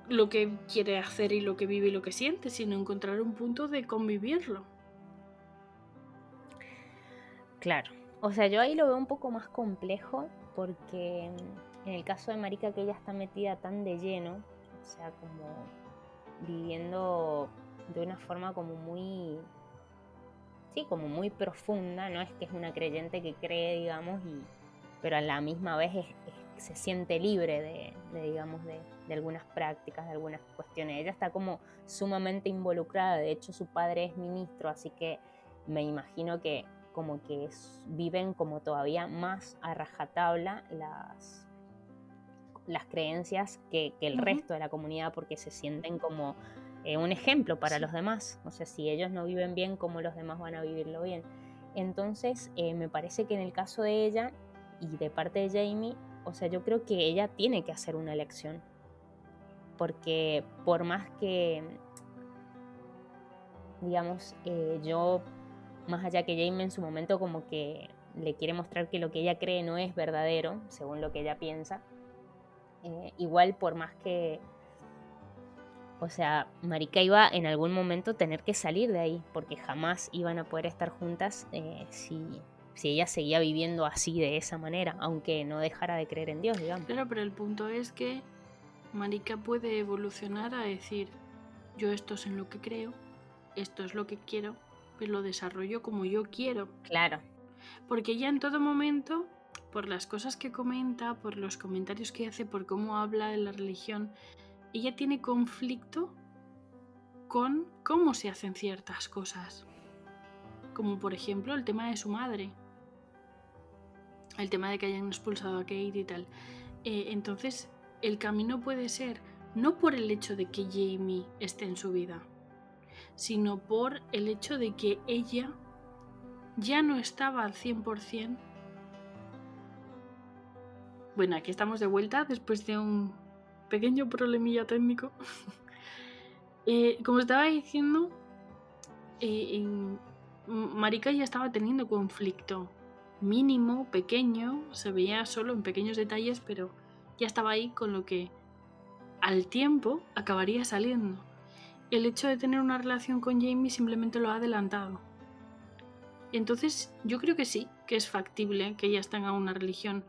lo que quiere hacer y lo que vive y lo que siente, sino encontrar un punto de convivirlo. Claro. O sea, yo ahí lo veo un poco más complejo porque en el caso de Marika que ella está metida tan de lleno, o sea, como viviendo de una forma como muy sí, como muy profunda, no es que es una creyente que cree, digamos, y, pero a la misma vez se siente libre de, digamos, de, algunas prácticas, de algunas cuestiones. Ella está como sumamente involucrada, de hecho su padre es ministro, así que me imagino que como que viven como todavía más a rajatabla las, las creencias que, el resto de la comunidad porque se sienten como eh, un ejemplo para los demás. O sea, si ellos no viven bien, ¿cómo los demás van a vivirlo bien? Entonces, eh, me parece que en el caso de ella y de parte de Jamie, o sea, yo creo que ella tiene que hacer una elección. Porque por más que, digamos, eh, yo, más allá que Jamie en su momento como que le quiere mostrar que lo que ella cree no es verdadero, según lo que ella piensa, igual por más que o sea, Marika iba en algún momento tener que salir de ahí, porque jamás iban a poder estar juntas eh, si, si ella seguía viviendo así, de esa manera, aunque no dejara de creer en Dios, digamos. Claro, pero el punto es que Marika puede evolucionar a decir, yo esto es en lo que creo, esto es lo que quiero, pero lo desarrollo como yo quiero. Claro. Porque ella en todo momento, por las cosas que comenta, por los comentarios que hace, por cómo habla de la religión, ella tiene conflicto con cómo se hacen ciertas cosas. Como por ejemplo el tema de su madre. El tema de que hayan expulsado a Kate y tal. Eh, entonces, el camino puede ser no por el hecho de que Jamie esté en su vida, sino por el hecho de que ella ya no estaba al 100%. Bueno, aquí estamos de vuelta después de un pequeño problemilla técnico. Eh, como estaba diciendo, eh, Marika ya estaba teniendo conflicto mínimo, pequeño, se veía solo en pequeños detalles, pero ya estaba ahí con lo que al tiempo acabaría saliendo. El hecho de tener una relación con Jamie simplemente lo ha adelantado. Entonces yo creo que sí, que es factible que ellas tengan una religión.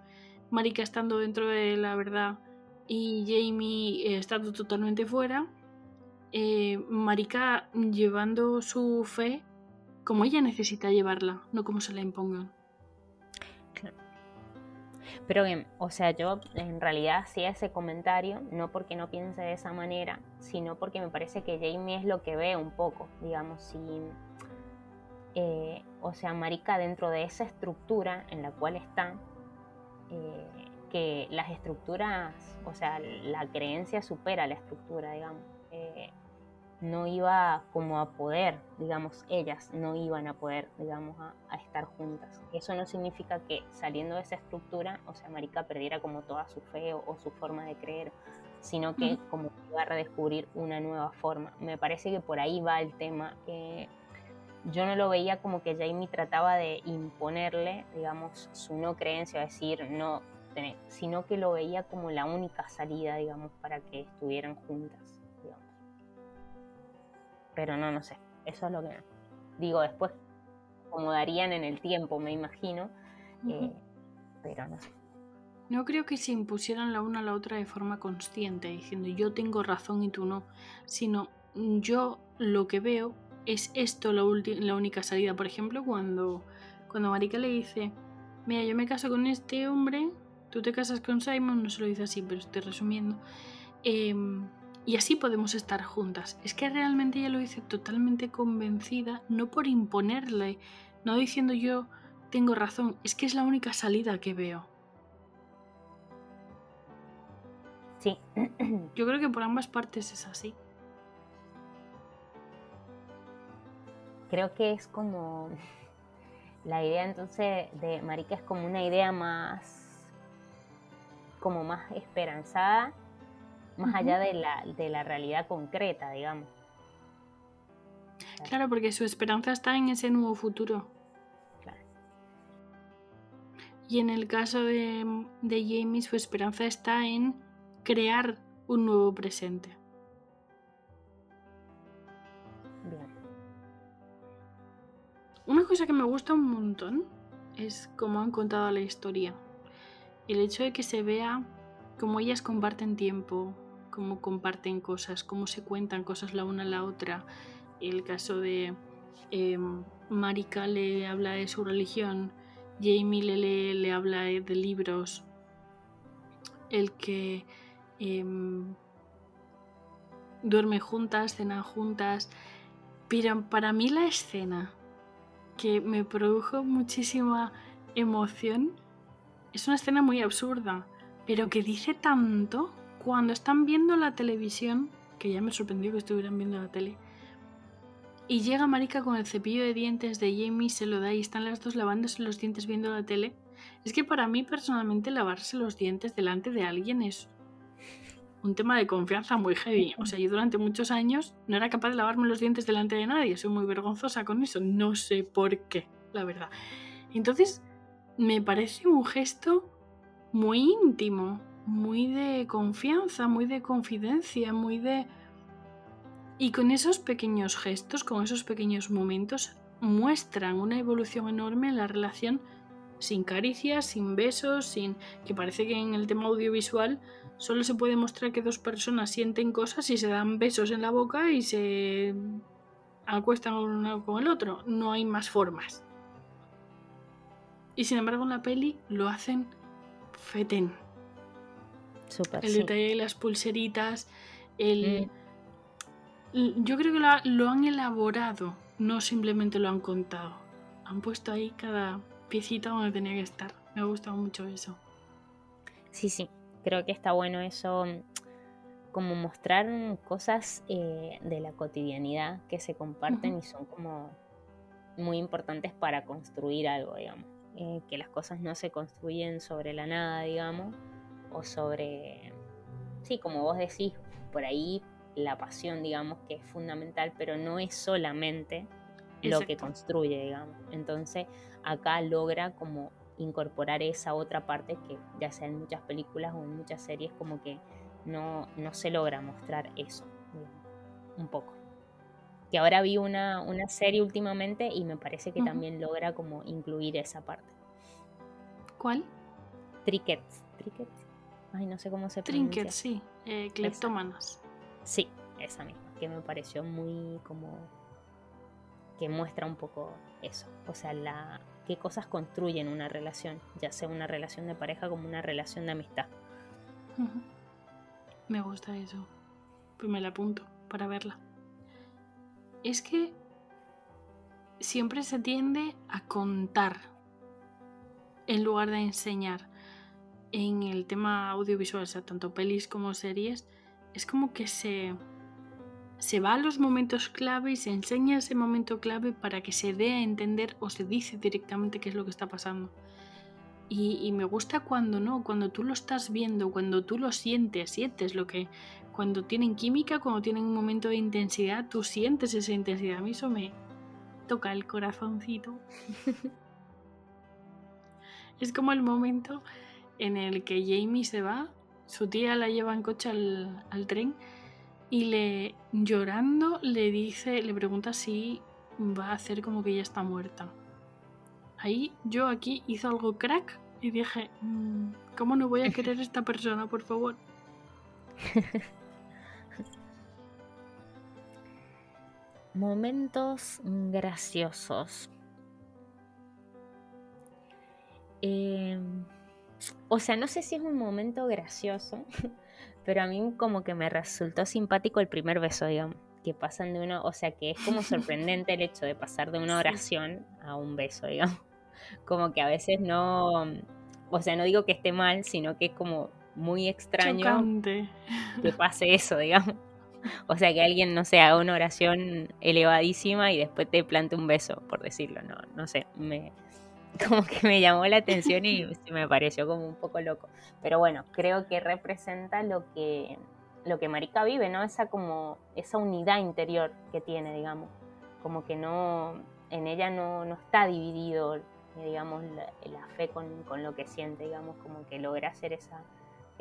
Marika estando dentro de la verdad y Jamie eh, estando totalmente fuera, eh, Marika llevando su fe como ella necesita llevarla, no como se la impongan. Pero o sea, yo en realidad hacía ese comentario, no porque no piense de esa manera, sino porque me parece que Jamie es lo que ve un poco, digamos, si, eh, o sea, Marika dentro de esa estructura en la cual está, que las estructuras, o sea, la creencia supera la estructura, digamos. Eh, no iba como a poder, digamos, ellas no iban a poder, digamos, a, estar juntas. Eso no significa que saliendo de esa estructura, o sea, Marika perdiera como toda su fe o, su forma de creer, sino que como iba a redescubrir una nueva forma. Me parece que por ahí va el tema. que yo no lo veía como que Jamie trataba de imponerle, digamos, su no creencia, decir, no, sino que lo veía como la única salida, digamos, para que estuvieran juntas, digamos. Pero no, no sé, eso es lo que digo después, como darían en el tiempo, me imagino, eh, pero no sé. No creo que se impusieran la una a la otra de forma consciente, diciendo yo tengo razón y tú no, sino yo lo que veo es esto la, la única salida. Por ejemplo, cuando, cuando Marika le dice, mira, yo me caso con este hombre Tú te casas con Simon, no se lo dice así, pero estoy resumiendo. Em, y así podemos estar juntas. Es que realmente ella lo dice totalmente convencida, no por imponerle, no diciendo yo tengo razón, es que es la única salida que veo. Sí. Yo creo que por ambas partes es así. Creo que es como la idea entonces de Marica es como una idea más como más esperanzada, más allá de la, de la realidad concreta, digamos. Claro, porque su esperanza está en ese nuevo futuro. Claro. Y en el caso de, de Jamie, su esperanza está en crear un nuevo presente. Bien. Una cosa que me gusta un montón es cómo han contado la historia el hecho de que se vea cómo ellas comparten tiempo, cómo comparten cosas, cómo se cuentan cosas la una a la otra. El caso de eh, Marika le habla de su religión, Jamie le, habla de, libros, el que em, duerme juntas, cenan juntas. Pero para mí la escena que me produjo muchísima emoción es una escena muy absurda, pero que dice tanto cuando están viendo la televisión, que ya me sorprendió que estuvieran viendo la tele, y llega Marika con el cepillo de dientes de Jamie, se lo da y están las dos lavándose los dientes viendo la tele. Es que para mí personalmente lavarse los dientes delante de alguien es un tema de confianza muy heavy. O sea, yo durante muchos años no era capaz de lavarme los dientes delante de nadie. Soy muy vergonzosa con eso. No sé por qué, la verdad. Entonces, me parece un gesto muy íntimo, muy de confianza, muy de confidencia, muy de... Y con esos pequeños gestos, con esos pequeños momentos, muestran una evolución enorme en la relación sin caricias, sin besos, sin que parece que en el tema audiovisual solo se puede mostrar que dos personas sienten cosas y se dan besos en la boca y se acuestan uno con el otro. No hay más formas. Y sin embargo en la peli lo hacen feten. el detalle de las pulseritas, el... Mm. Yo creo que lo, han elaborado, no simplemente lo han contado. Han puesto ahí cada piecita donde tenía que estar. Me ha gustado mucho eso. Sí, sí, creo que está bueno eso, como mostrar cosas eh, de la cotidianidad que se comparten y son como muy importantes para construir algo, digamos. Eh, que las cosas no se construyen sobre la nada, digamos, o sobre, sí, como vos decís, por ahí la pasión, digamos, que es fundamental, pero no es solamente lo que construye, digamos. Entonces, acá logra como incorporar esa otra parte que ya sea en muchas películas o en muchas series como que no, no se logra mostrar eso, un poco que ahora vi una, una serie últimamente y me parece que también logra como incluir esa parte. ¿Cuál? Trickets. Trickets. Ay, no sé cómo se pronuncia. Trinkets, sí. Eh. Sí, esa misma. Que me pareció muy como... Que muestra un poco eso. O sea, la qué cosas construyen una relación. Ya sea una relación de pareja como una relación de amistad. Me gusta eso. Pues me la apunto para verla es que siempre se tiende a contar en lugar de enseñar. En el tema audiovisual, sea, tanto pelis como series, es como que se, se va a los momentos clave y se enseña ese momento clave para que se dé a entender o se dice directamente qué es lo que está pasando. Y, me gusta cuando no, cuando tú lo estás viendo, cuando tú lo sientes, sientes lo que, cuando tienen química, cuando tienen un momento de intensidad, tú sientes esa intensidad. A mí eso me toca el corazoncito. es como el momento en el que Jamie se va, su tía la lleva en coche al, al tren y le llorando le dice, le pregunta si va a hacer como que ella está muerta. Ahí yo aquí hizo algo crack y dije, mm, ¿cómo no voy a querer a esta persona, por favor? Momentos graciosos. Em, o sea, no sé si es un momento gracioso, pero a mí como que me resultó simpático el primer beso, digamos, que pasan de uno, o sea, que es como sorprendente el hecho de pasar de una oración a un beso, digamos. Como que a veces no, o sea, no digo que esté mal, sino que es como muy extraño que pase eso, digamos. O sea, que alguien, no sé, haga una oración elevadísima y después te plante un beso, por decirlo, no, no sé, me, como que me llamó la atención y me pareció como un poco loco. Pero bueno, creo que representa lo que, lo que Marica vive, ¿no? Esa como, esa unidad interior que tiene, digamos. Como que no, en ella no, no está dividido, digamos, la, la fe con, con, lo que siente, digamos, como que logra hacer esa,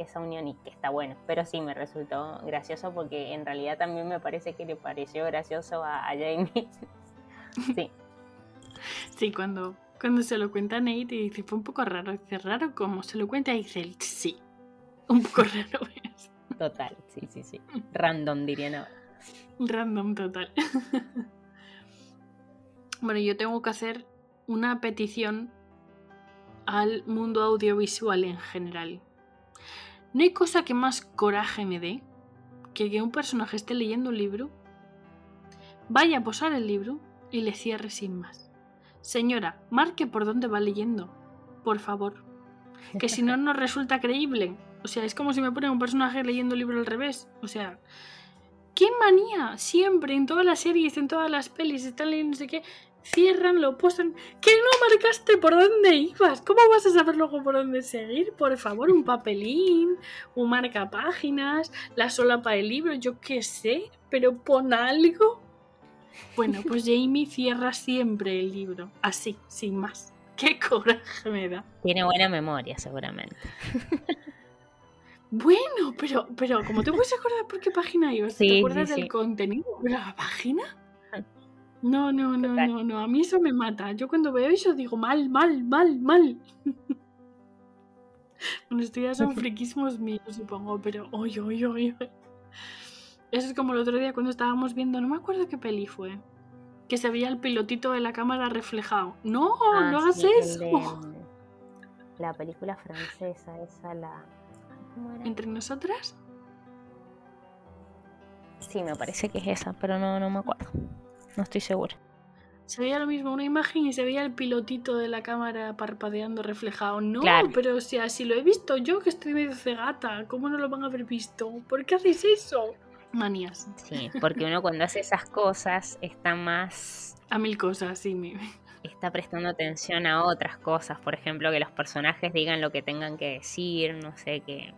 esa unión y que está bueno. Pero sí me resultó gracioso porque en realidad también me parece que le pareció gracioso a, Jamie. sí. Sí, cuando, cuando se lo cuenta Nate y dice, fue un poco raro. Dice, raro como se lo cuenta y dice, sí, un poco raro es. Total, sí, sí, sí. Random diría no. Random total. bueno, yo tengo que hacer una petición al mundo audiovisual en general. No hay cosa que más coraje me dé que que un personaje esté leyendo un libro, vaya a posar el libro y le cierre sin más. Señora, marque por dónde va leyendo, por favor. Que si no, no resulta creíble. O sea, es como si me ponen un personaje leyendo un libro al revés. O sea, ¡qué manía! Siempre, en todas las series, en todas las pelis, están leyendo no sé qué cierran, lo posan. ¿Qué no marcaste por dónde ibas? ¿Cómo vas a saber luego por dónde seguir? Por favor, un papelín, un marcapáginas, la solapa del libro, yo qué sé, pero pon algo. Bueno, pues Jamie cierra siempre el libro, así, sin más. ¡Qué coraje me da! Tiene buena memoria, seguramente. Bueno, pero, pero ¿cómo te puedes acordar por qué página ibas? ¿Te acuerdas del contenido? ¿La página? No, no, no, no, no. A mí eso me mata. Yo cuando veo eso digo mal, mal, mal, mal. bueno, esto ya son friquismos míos, supongo, pero oye, oye, oye. Eso es como el otro día cuando estábamos viendo, no me acuerdo qué peli fue, que se veía el pilotito de la cámara reflejado. No, ah, no hagas eso. la película francesa, esa la. ¿Entre nosotras? Sí, me parece que es esa, pero no, no me acuerdo. No estoy segura. Se veía lo mismo, una imagen y se veía el pilotito de la cámara parpadeando reflejado. No, pero o sea, si lo he visto yo que estoy medio cegata, ¿cómo no lo van a haber visto? ¿Por qué hacéis eso? Manías. Sí, porque uno cuando hace esas cosas está más... A mil cosas, sí. Me... Está prestando atención a otras cosas, por ejemplo, que los personajes digan lo que tengan que decir, no sé, que,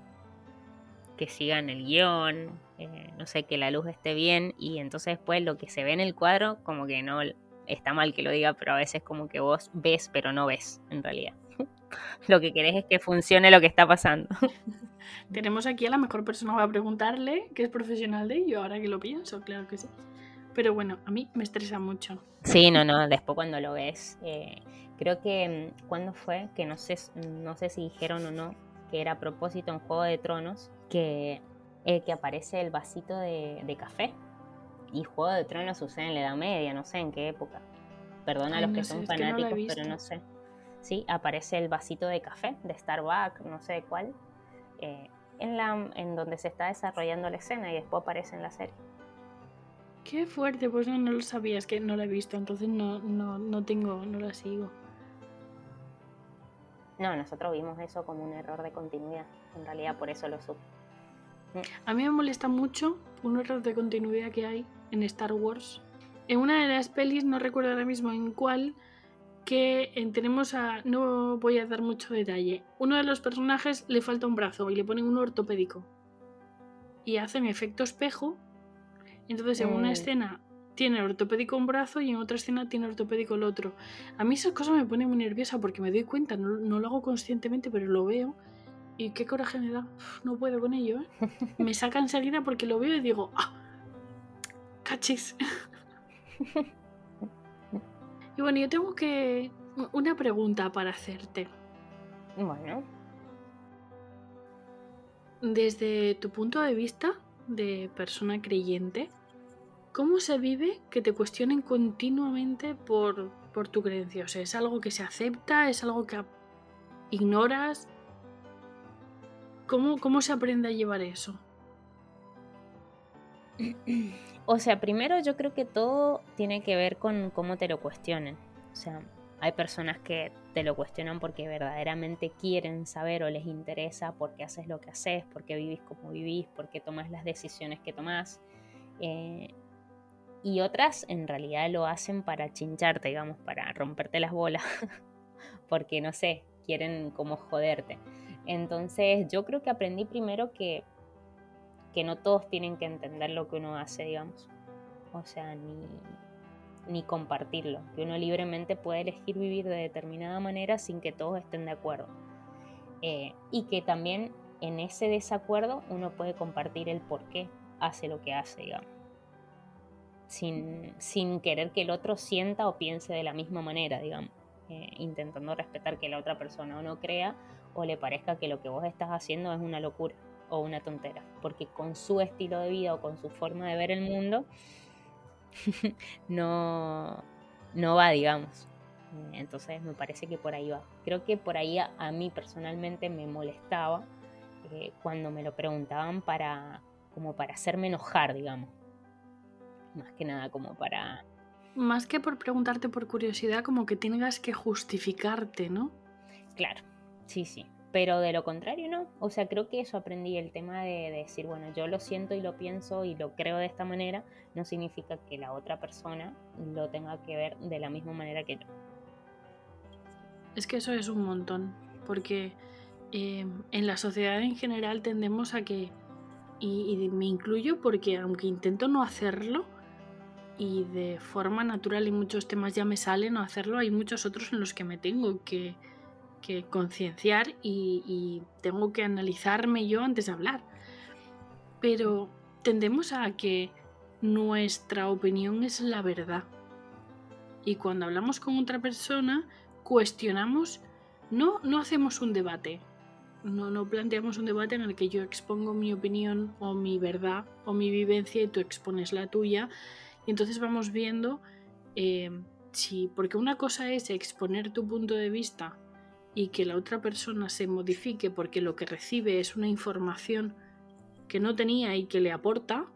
que sigan el guion, eh, no sé, que la luz esté bien y entonces después lo que se ve en el cuadro como que no está mal que lo diga, pero a veces como que vos ves pero no ves en realidad. lo que querés es que funcione lo que está pasando. Tenemos aquí a la mejor persona para preguntarle, que es profesional de ello, ahora que lo pienso, claro que sí. Pero bueno, a mí me estresa mucho. Sí, no, no, después cuando lo ves, eh, creo que mm, cuando fue, que no sé, no sé si dijeron o no, que era a propósito en Juego de Tronos, que, eh, que aparece el vasito de, café. Y Juego de Tronos sucede en la Edad Media, no sé en qué época. Perdona a los que son fanáticos, pero no sé. Sí, aparece el vasito de café de Starbucks, no sé cuál, eh, en, la, en donde se está desarrollando la escena y después aparece en la serie. Qué fuerte, pues no, no lo sabías, que no la he visto, entonces no, no, no tengo, no la sigo. No, nosotros vimos eso como un error de continuidad. En realidad por eso lo. A mí me molesta mucho un error de continuidad que hay en Star Wars. En una de las pelis, no recuerdo ahora mismo en cuál, que tenemos a... No voy a dar mucho detalle. Uno de los personajes le falta un brazo y le ponen un ortopédico. Y hacen efecto espejo. Entonces en una mm. escena tiene ortopédico un brazo y en otra escena tiene ortopédico el otro. A mí esas cosas me ponen muy nerviosa porque me doy cuenta, no, lo hago conscientemente, pero lo veo. Y qué coraje me da. no puedo con ello, ¿eh? Me saca enseguida porque lo veo y digo, ¡ah! ¡Cachis! y bueno, yo tengo que. Una pregunta para hacerte. Bueno. Desde tu punto de vista de persona creyente, ¿Cómo se vive que te cuestionen continuamente por, tu creencia? O sea, ¿es algo que se acepta? ¿Es algo que ignoras? ¿Cómo, cómo se aprende a llevar eso? O sea, primero yo creo que todo tiene que ver con cómo te lo cuestionen. O sea, hay personas que te lo cuestionan porque verdaderamente quieren saber o les interesa por qué haces lo que haces, por qué vivís como vivís, por qué tomas las decisiones que tomás. Eh, y otras en realidad lo hacen para chincharte, digamos, para romperte las bolas, porque no sé, quieren como joderte. Entonces yo creo que aprendí primero que, que no todos tienen que entender lo que uno hace, digamos. O sea, ni, ni compartirlo, que uno libremente puede elegir vivir de determinada manera sin que todos estén de acuerdo. Eh, y que también en ese desacuerdo uno puede compartir el por qué hace lo que hace, digamos sin, querer que el otro sienta o piense de la misma manera, digamos, eh, intentando respetar que la otra persona o no crea o le parezca que lo que vos estás haciendo es una locura o una tontera, porque con su estilo de vida o con su forma de ver el mundo no, no va, digamos. Eh, entonces me parece que por ahí va. Creo que por ahí a, mí personalmente me molestaba eh, cuando me lo preguntaban para como para hacerme enojar, digamos más que nada como para... Más que por preguntarte por curiosidad, como que tengas que justificarte, ¿no? Claro, sí, sí. Pero de lo contrario, no. O sea, creo que eso aprendí, el tema de, decir, bueno, yo lo siento y lo pienso y lo creo de esta manera, no significa que la otra persona lo tenga que ver de la misma manera que yo. Es que eso es un montón, porque eh, en la sociedad en general tendemos a que, y, me incluyo porque aunque intento no hacerlo, y de forma natural y muchos temas ya me salen o hacerlo, hay muchos otros en los que me tengo que, concienciar y, tengo que analizarme yo antes de hablar. Pero tendemos a que nuestra opinión es la verdad. Y cuando hablamos con otra persona, cuestionamos, no, no hacemos un debate, no, no planteamos un debate en el que yo expongo mi opinión o mi verdad o mi vivencia y tú expones la tuya. Y entonces vamos viendo eh, si, porque una cosa es exponer tu punto de vista y que la otra persona se modifique porque lo que recibe es una información que no tenía y que le aporta,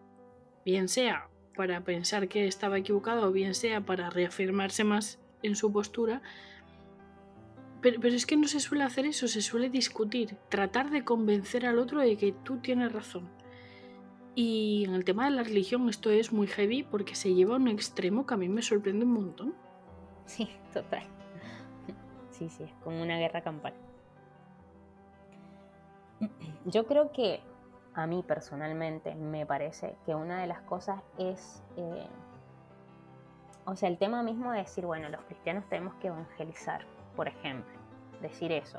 bien sea para pensar que estaba equivocado o bien sea para reafirmarse más en su postura, pero, es que no se suele hacer eso, se suele discutir, tratar de convencer al otro de que tú tienes razón. Y en el tema de la religión esto es muy heavy porque se lleva a un extremo que a mí me sorprende un montón. Sí, total. Sí, sí, es como una guerra campal. Yo creo que a mí personalmente me parece que una de las cosas es, eh, o sea, el tema mismo de decir, bueno, los cristianos tenemos que evangelizar por ejemplo, decir eso.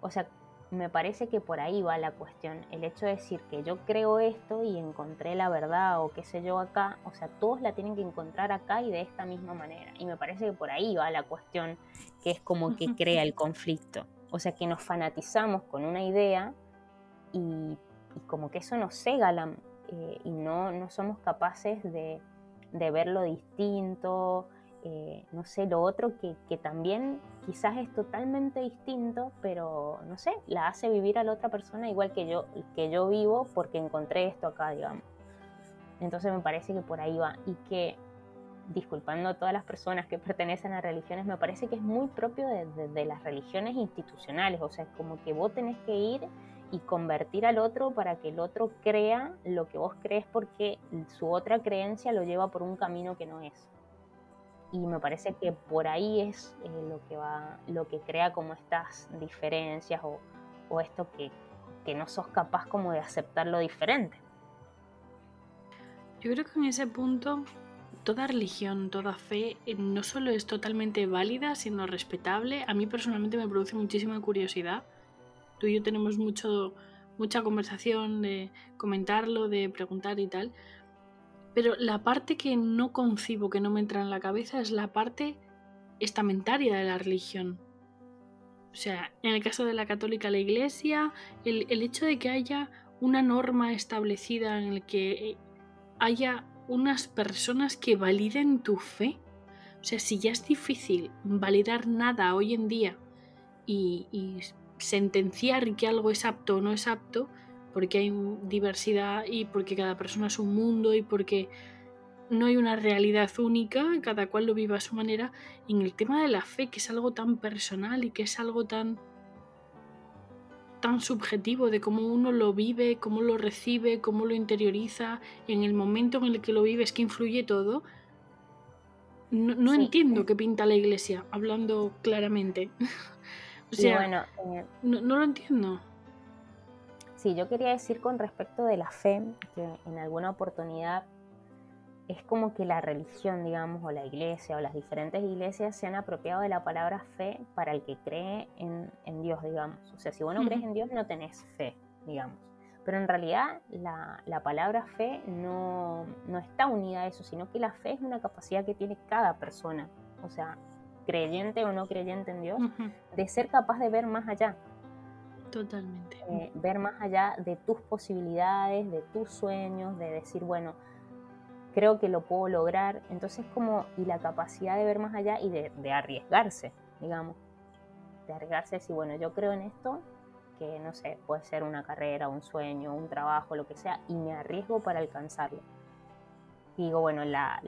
O sea, me parece que por ahí va la cuestión. El hecho de decir que yo creo esto y encontré la verdad o qué sé yo acá, o sea, todos la tienen que encontrar acá y de esta misma manera. Y me parece que por ahí va la cuestión que es como que crea el conflicto. O sea, que nos fanatizamos con una idea y, como que eso nos cega eh, y no, no somos capaces de, de verlo distinto, eh, no sé, lo otro que, también quizás es totalmente distinto, pero no sé, la hace vivir a la otra persona igual que yo, que yo vivo porque encontré esto acá, digamos. Entonces me parece que por ahí va. Y que, disculpando a todas las personas que pertenecen a religiones, me parece que es muy propio de, las religiones institucionales, o sea, es como que vos tenés que ir y convertir al otro para que el otro crea lo que vos crees porque su otra creencia lo lleva por un camino que no es y me parece que por ahí es eh, lo que va lo que crea como estas diferencias o, o esto que, que, no sos capaz como de aceptar lo diferente. Yo creo que en ese punto toda religión toda fe eh, no solo es totalmente válida sino respetable. A mí personalmente me produce muchísima curiosidad. Tú y yo tenemos mucho mucha conversación de comentarlo de preguntar y tal pero la parte que no concibo, que no me entra en la cabeza, es la parte estamentaria de la religión. O sea, en el caso de la católica, la iglesia, el, hecho de que haya una norma establecida en el que haya unas personas que validen tu fe. O sea, si ya es difícil validar nada hoy en día y, y sentenciar que algo es apto o no es apto, porque hay diversidad y porque cada persona es un mundo y porque no hay una realidad única, cada cual lo vive a su manera. En el tema de la fe, que es algo tan personal y que es algo tan tan subjetivo de cómo uno lo vive, cómo lo recibe, cómo lo interioriza, en el momento en el que lo vive es que influye todo. No, entiendo qué pinta la iglesia, hablando claramente. o sea, bueno, eh, no, no lo entiendo. Sí, yo quería decir con respecto de la fe, que en alguna oportunidad es como que la religión, digamos, o la iglesia, o las diferentes iglesias se han apropiado de la palabra fe para el que cree en, Dios, digamos. O sea, si vos no crees en Dios, no tenés fe, digamos. Pero en realidad la, palabra fe no, no, está unida a eso, sino que la fe es una capacidad que tiene cada persona, o sea, creyente o no creyente en Dios, de ser capaz de ver más allá, Totalmente. Eh, ver más allá de tus posibilidades, de tus sueños, de decir, bueno, creo que lo puedo lograr. Entonces, como, y la capacidad de ver más allá y de, arriesgarse, digamos. De arriesgarse, decir, bueno, yo creo en esto, que no sé, puede ser una carrera, un sueño, un trabajo, lo que sea, y me arriesgo para alcanzarlo digo, bueno, la,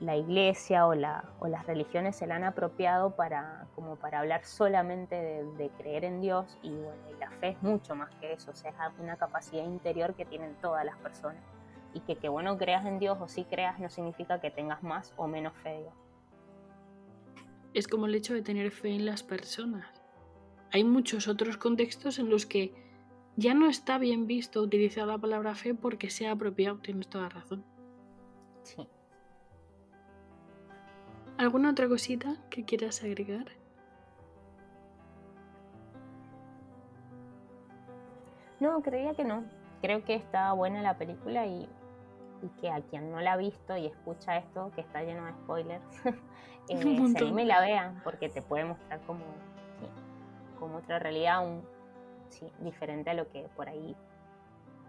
la, iglesia o, la, o, las religiones se la han apropiado para, como para hablar solamente de, creer en Dios y bueno, y la fe es mucho más que eso, sea, es una capacidad interior que tienen todas las personas y que bueno creas en Dios o sí creas no significa que tengas más o menos fe. Es como el hecho de tener fe en las personas. Hay muchos otros contextos en los que ya no está bien visto utilizar la palabra fe porque sea apropiado, tienes toda razón. Sí. ¿Alguna otra cosita que quieras agregar? No, creía que no. Creo que está buena la película y, que a quien no la ha visto y escucha esto, que está lleno de spoilers, eh, se anime y la vean, porque te puede mostrar como, como otra realidad diferente a lo que por ahí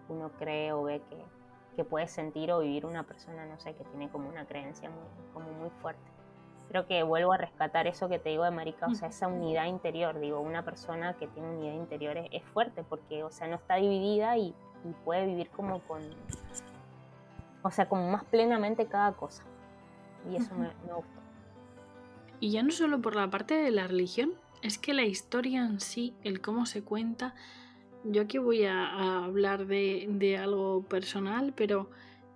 uno cree o ve que, que puede sentir o vivir una persona, no sé, que tiene como una creencia muy, como muy fuerte creo que vuelvo a rescatar eso que te digo de Marica, o sea, esa unidad interior, digo, una persona que tiene unidad interior es, fuerte porque, o sea, no está dividida y, puede vivir como con, o sea, como más plenamente cada cosa. Y eso me, me gusta. Y ya no solo por la parte de la religión, es que la historia en sí, el cómo se cuenta, yo aquí voy a, hablar de, algo personal, pero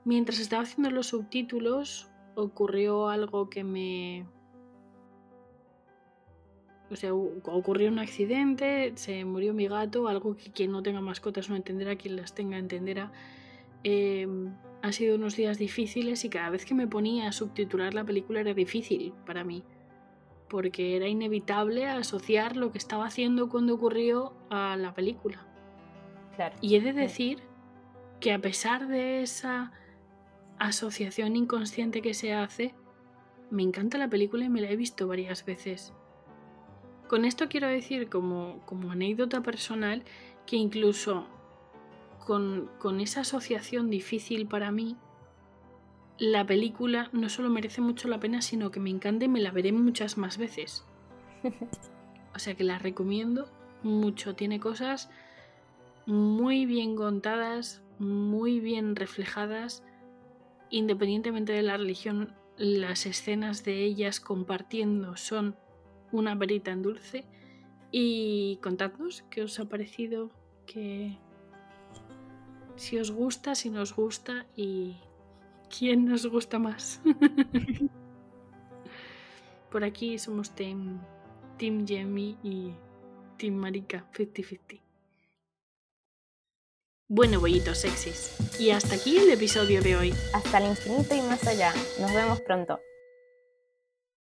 mientras estaba haciendo los subtítulos, ocurrió algo que me... O sea, ocurrió un accidente, se murió mi gato, algo que quien no tenga mascotas no entenderá, quien las tenga entenderá. Eh, han sido unos días difíciles y cada vez que me ponía a subtitular la película era difícil para mí, porque era inevitable asociar lo que estaba haciendo cuando ocurrió a la película. Y he de decir que a pesar de esa asociación inconsciente que se hace, me encanta la película y me la he visto varias veces. Con esto quiero decir como, como anécdota personal que incluso con, con esa asociación difícil para mí, la película no solo merece mucho la pena, sino que me encanta y me la veré muchas más veces. O sea que la recomiendo mucho. Tiene cosas muy bien contadas, muy bien reflejadas independientemente de la religión, las escenas de ellas compartiendo son una verita en dulce. Y contadnos qué os ha parecido, que si os gusta, si nos gusta y quién nos gusta más. Por aquí somos Team, team Jamie y Team Marika 50-50. Bueno, bollitos sexys. Y hasta aquí el episodio de hoy. Hasta el infinito y más allá. Nos vemos pronto.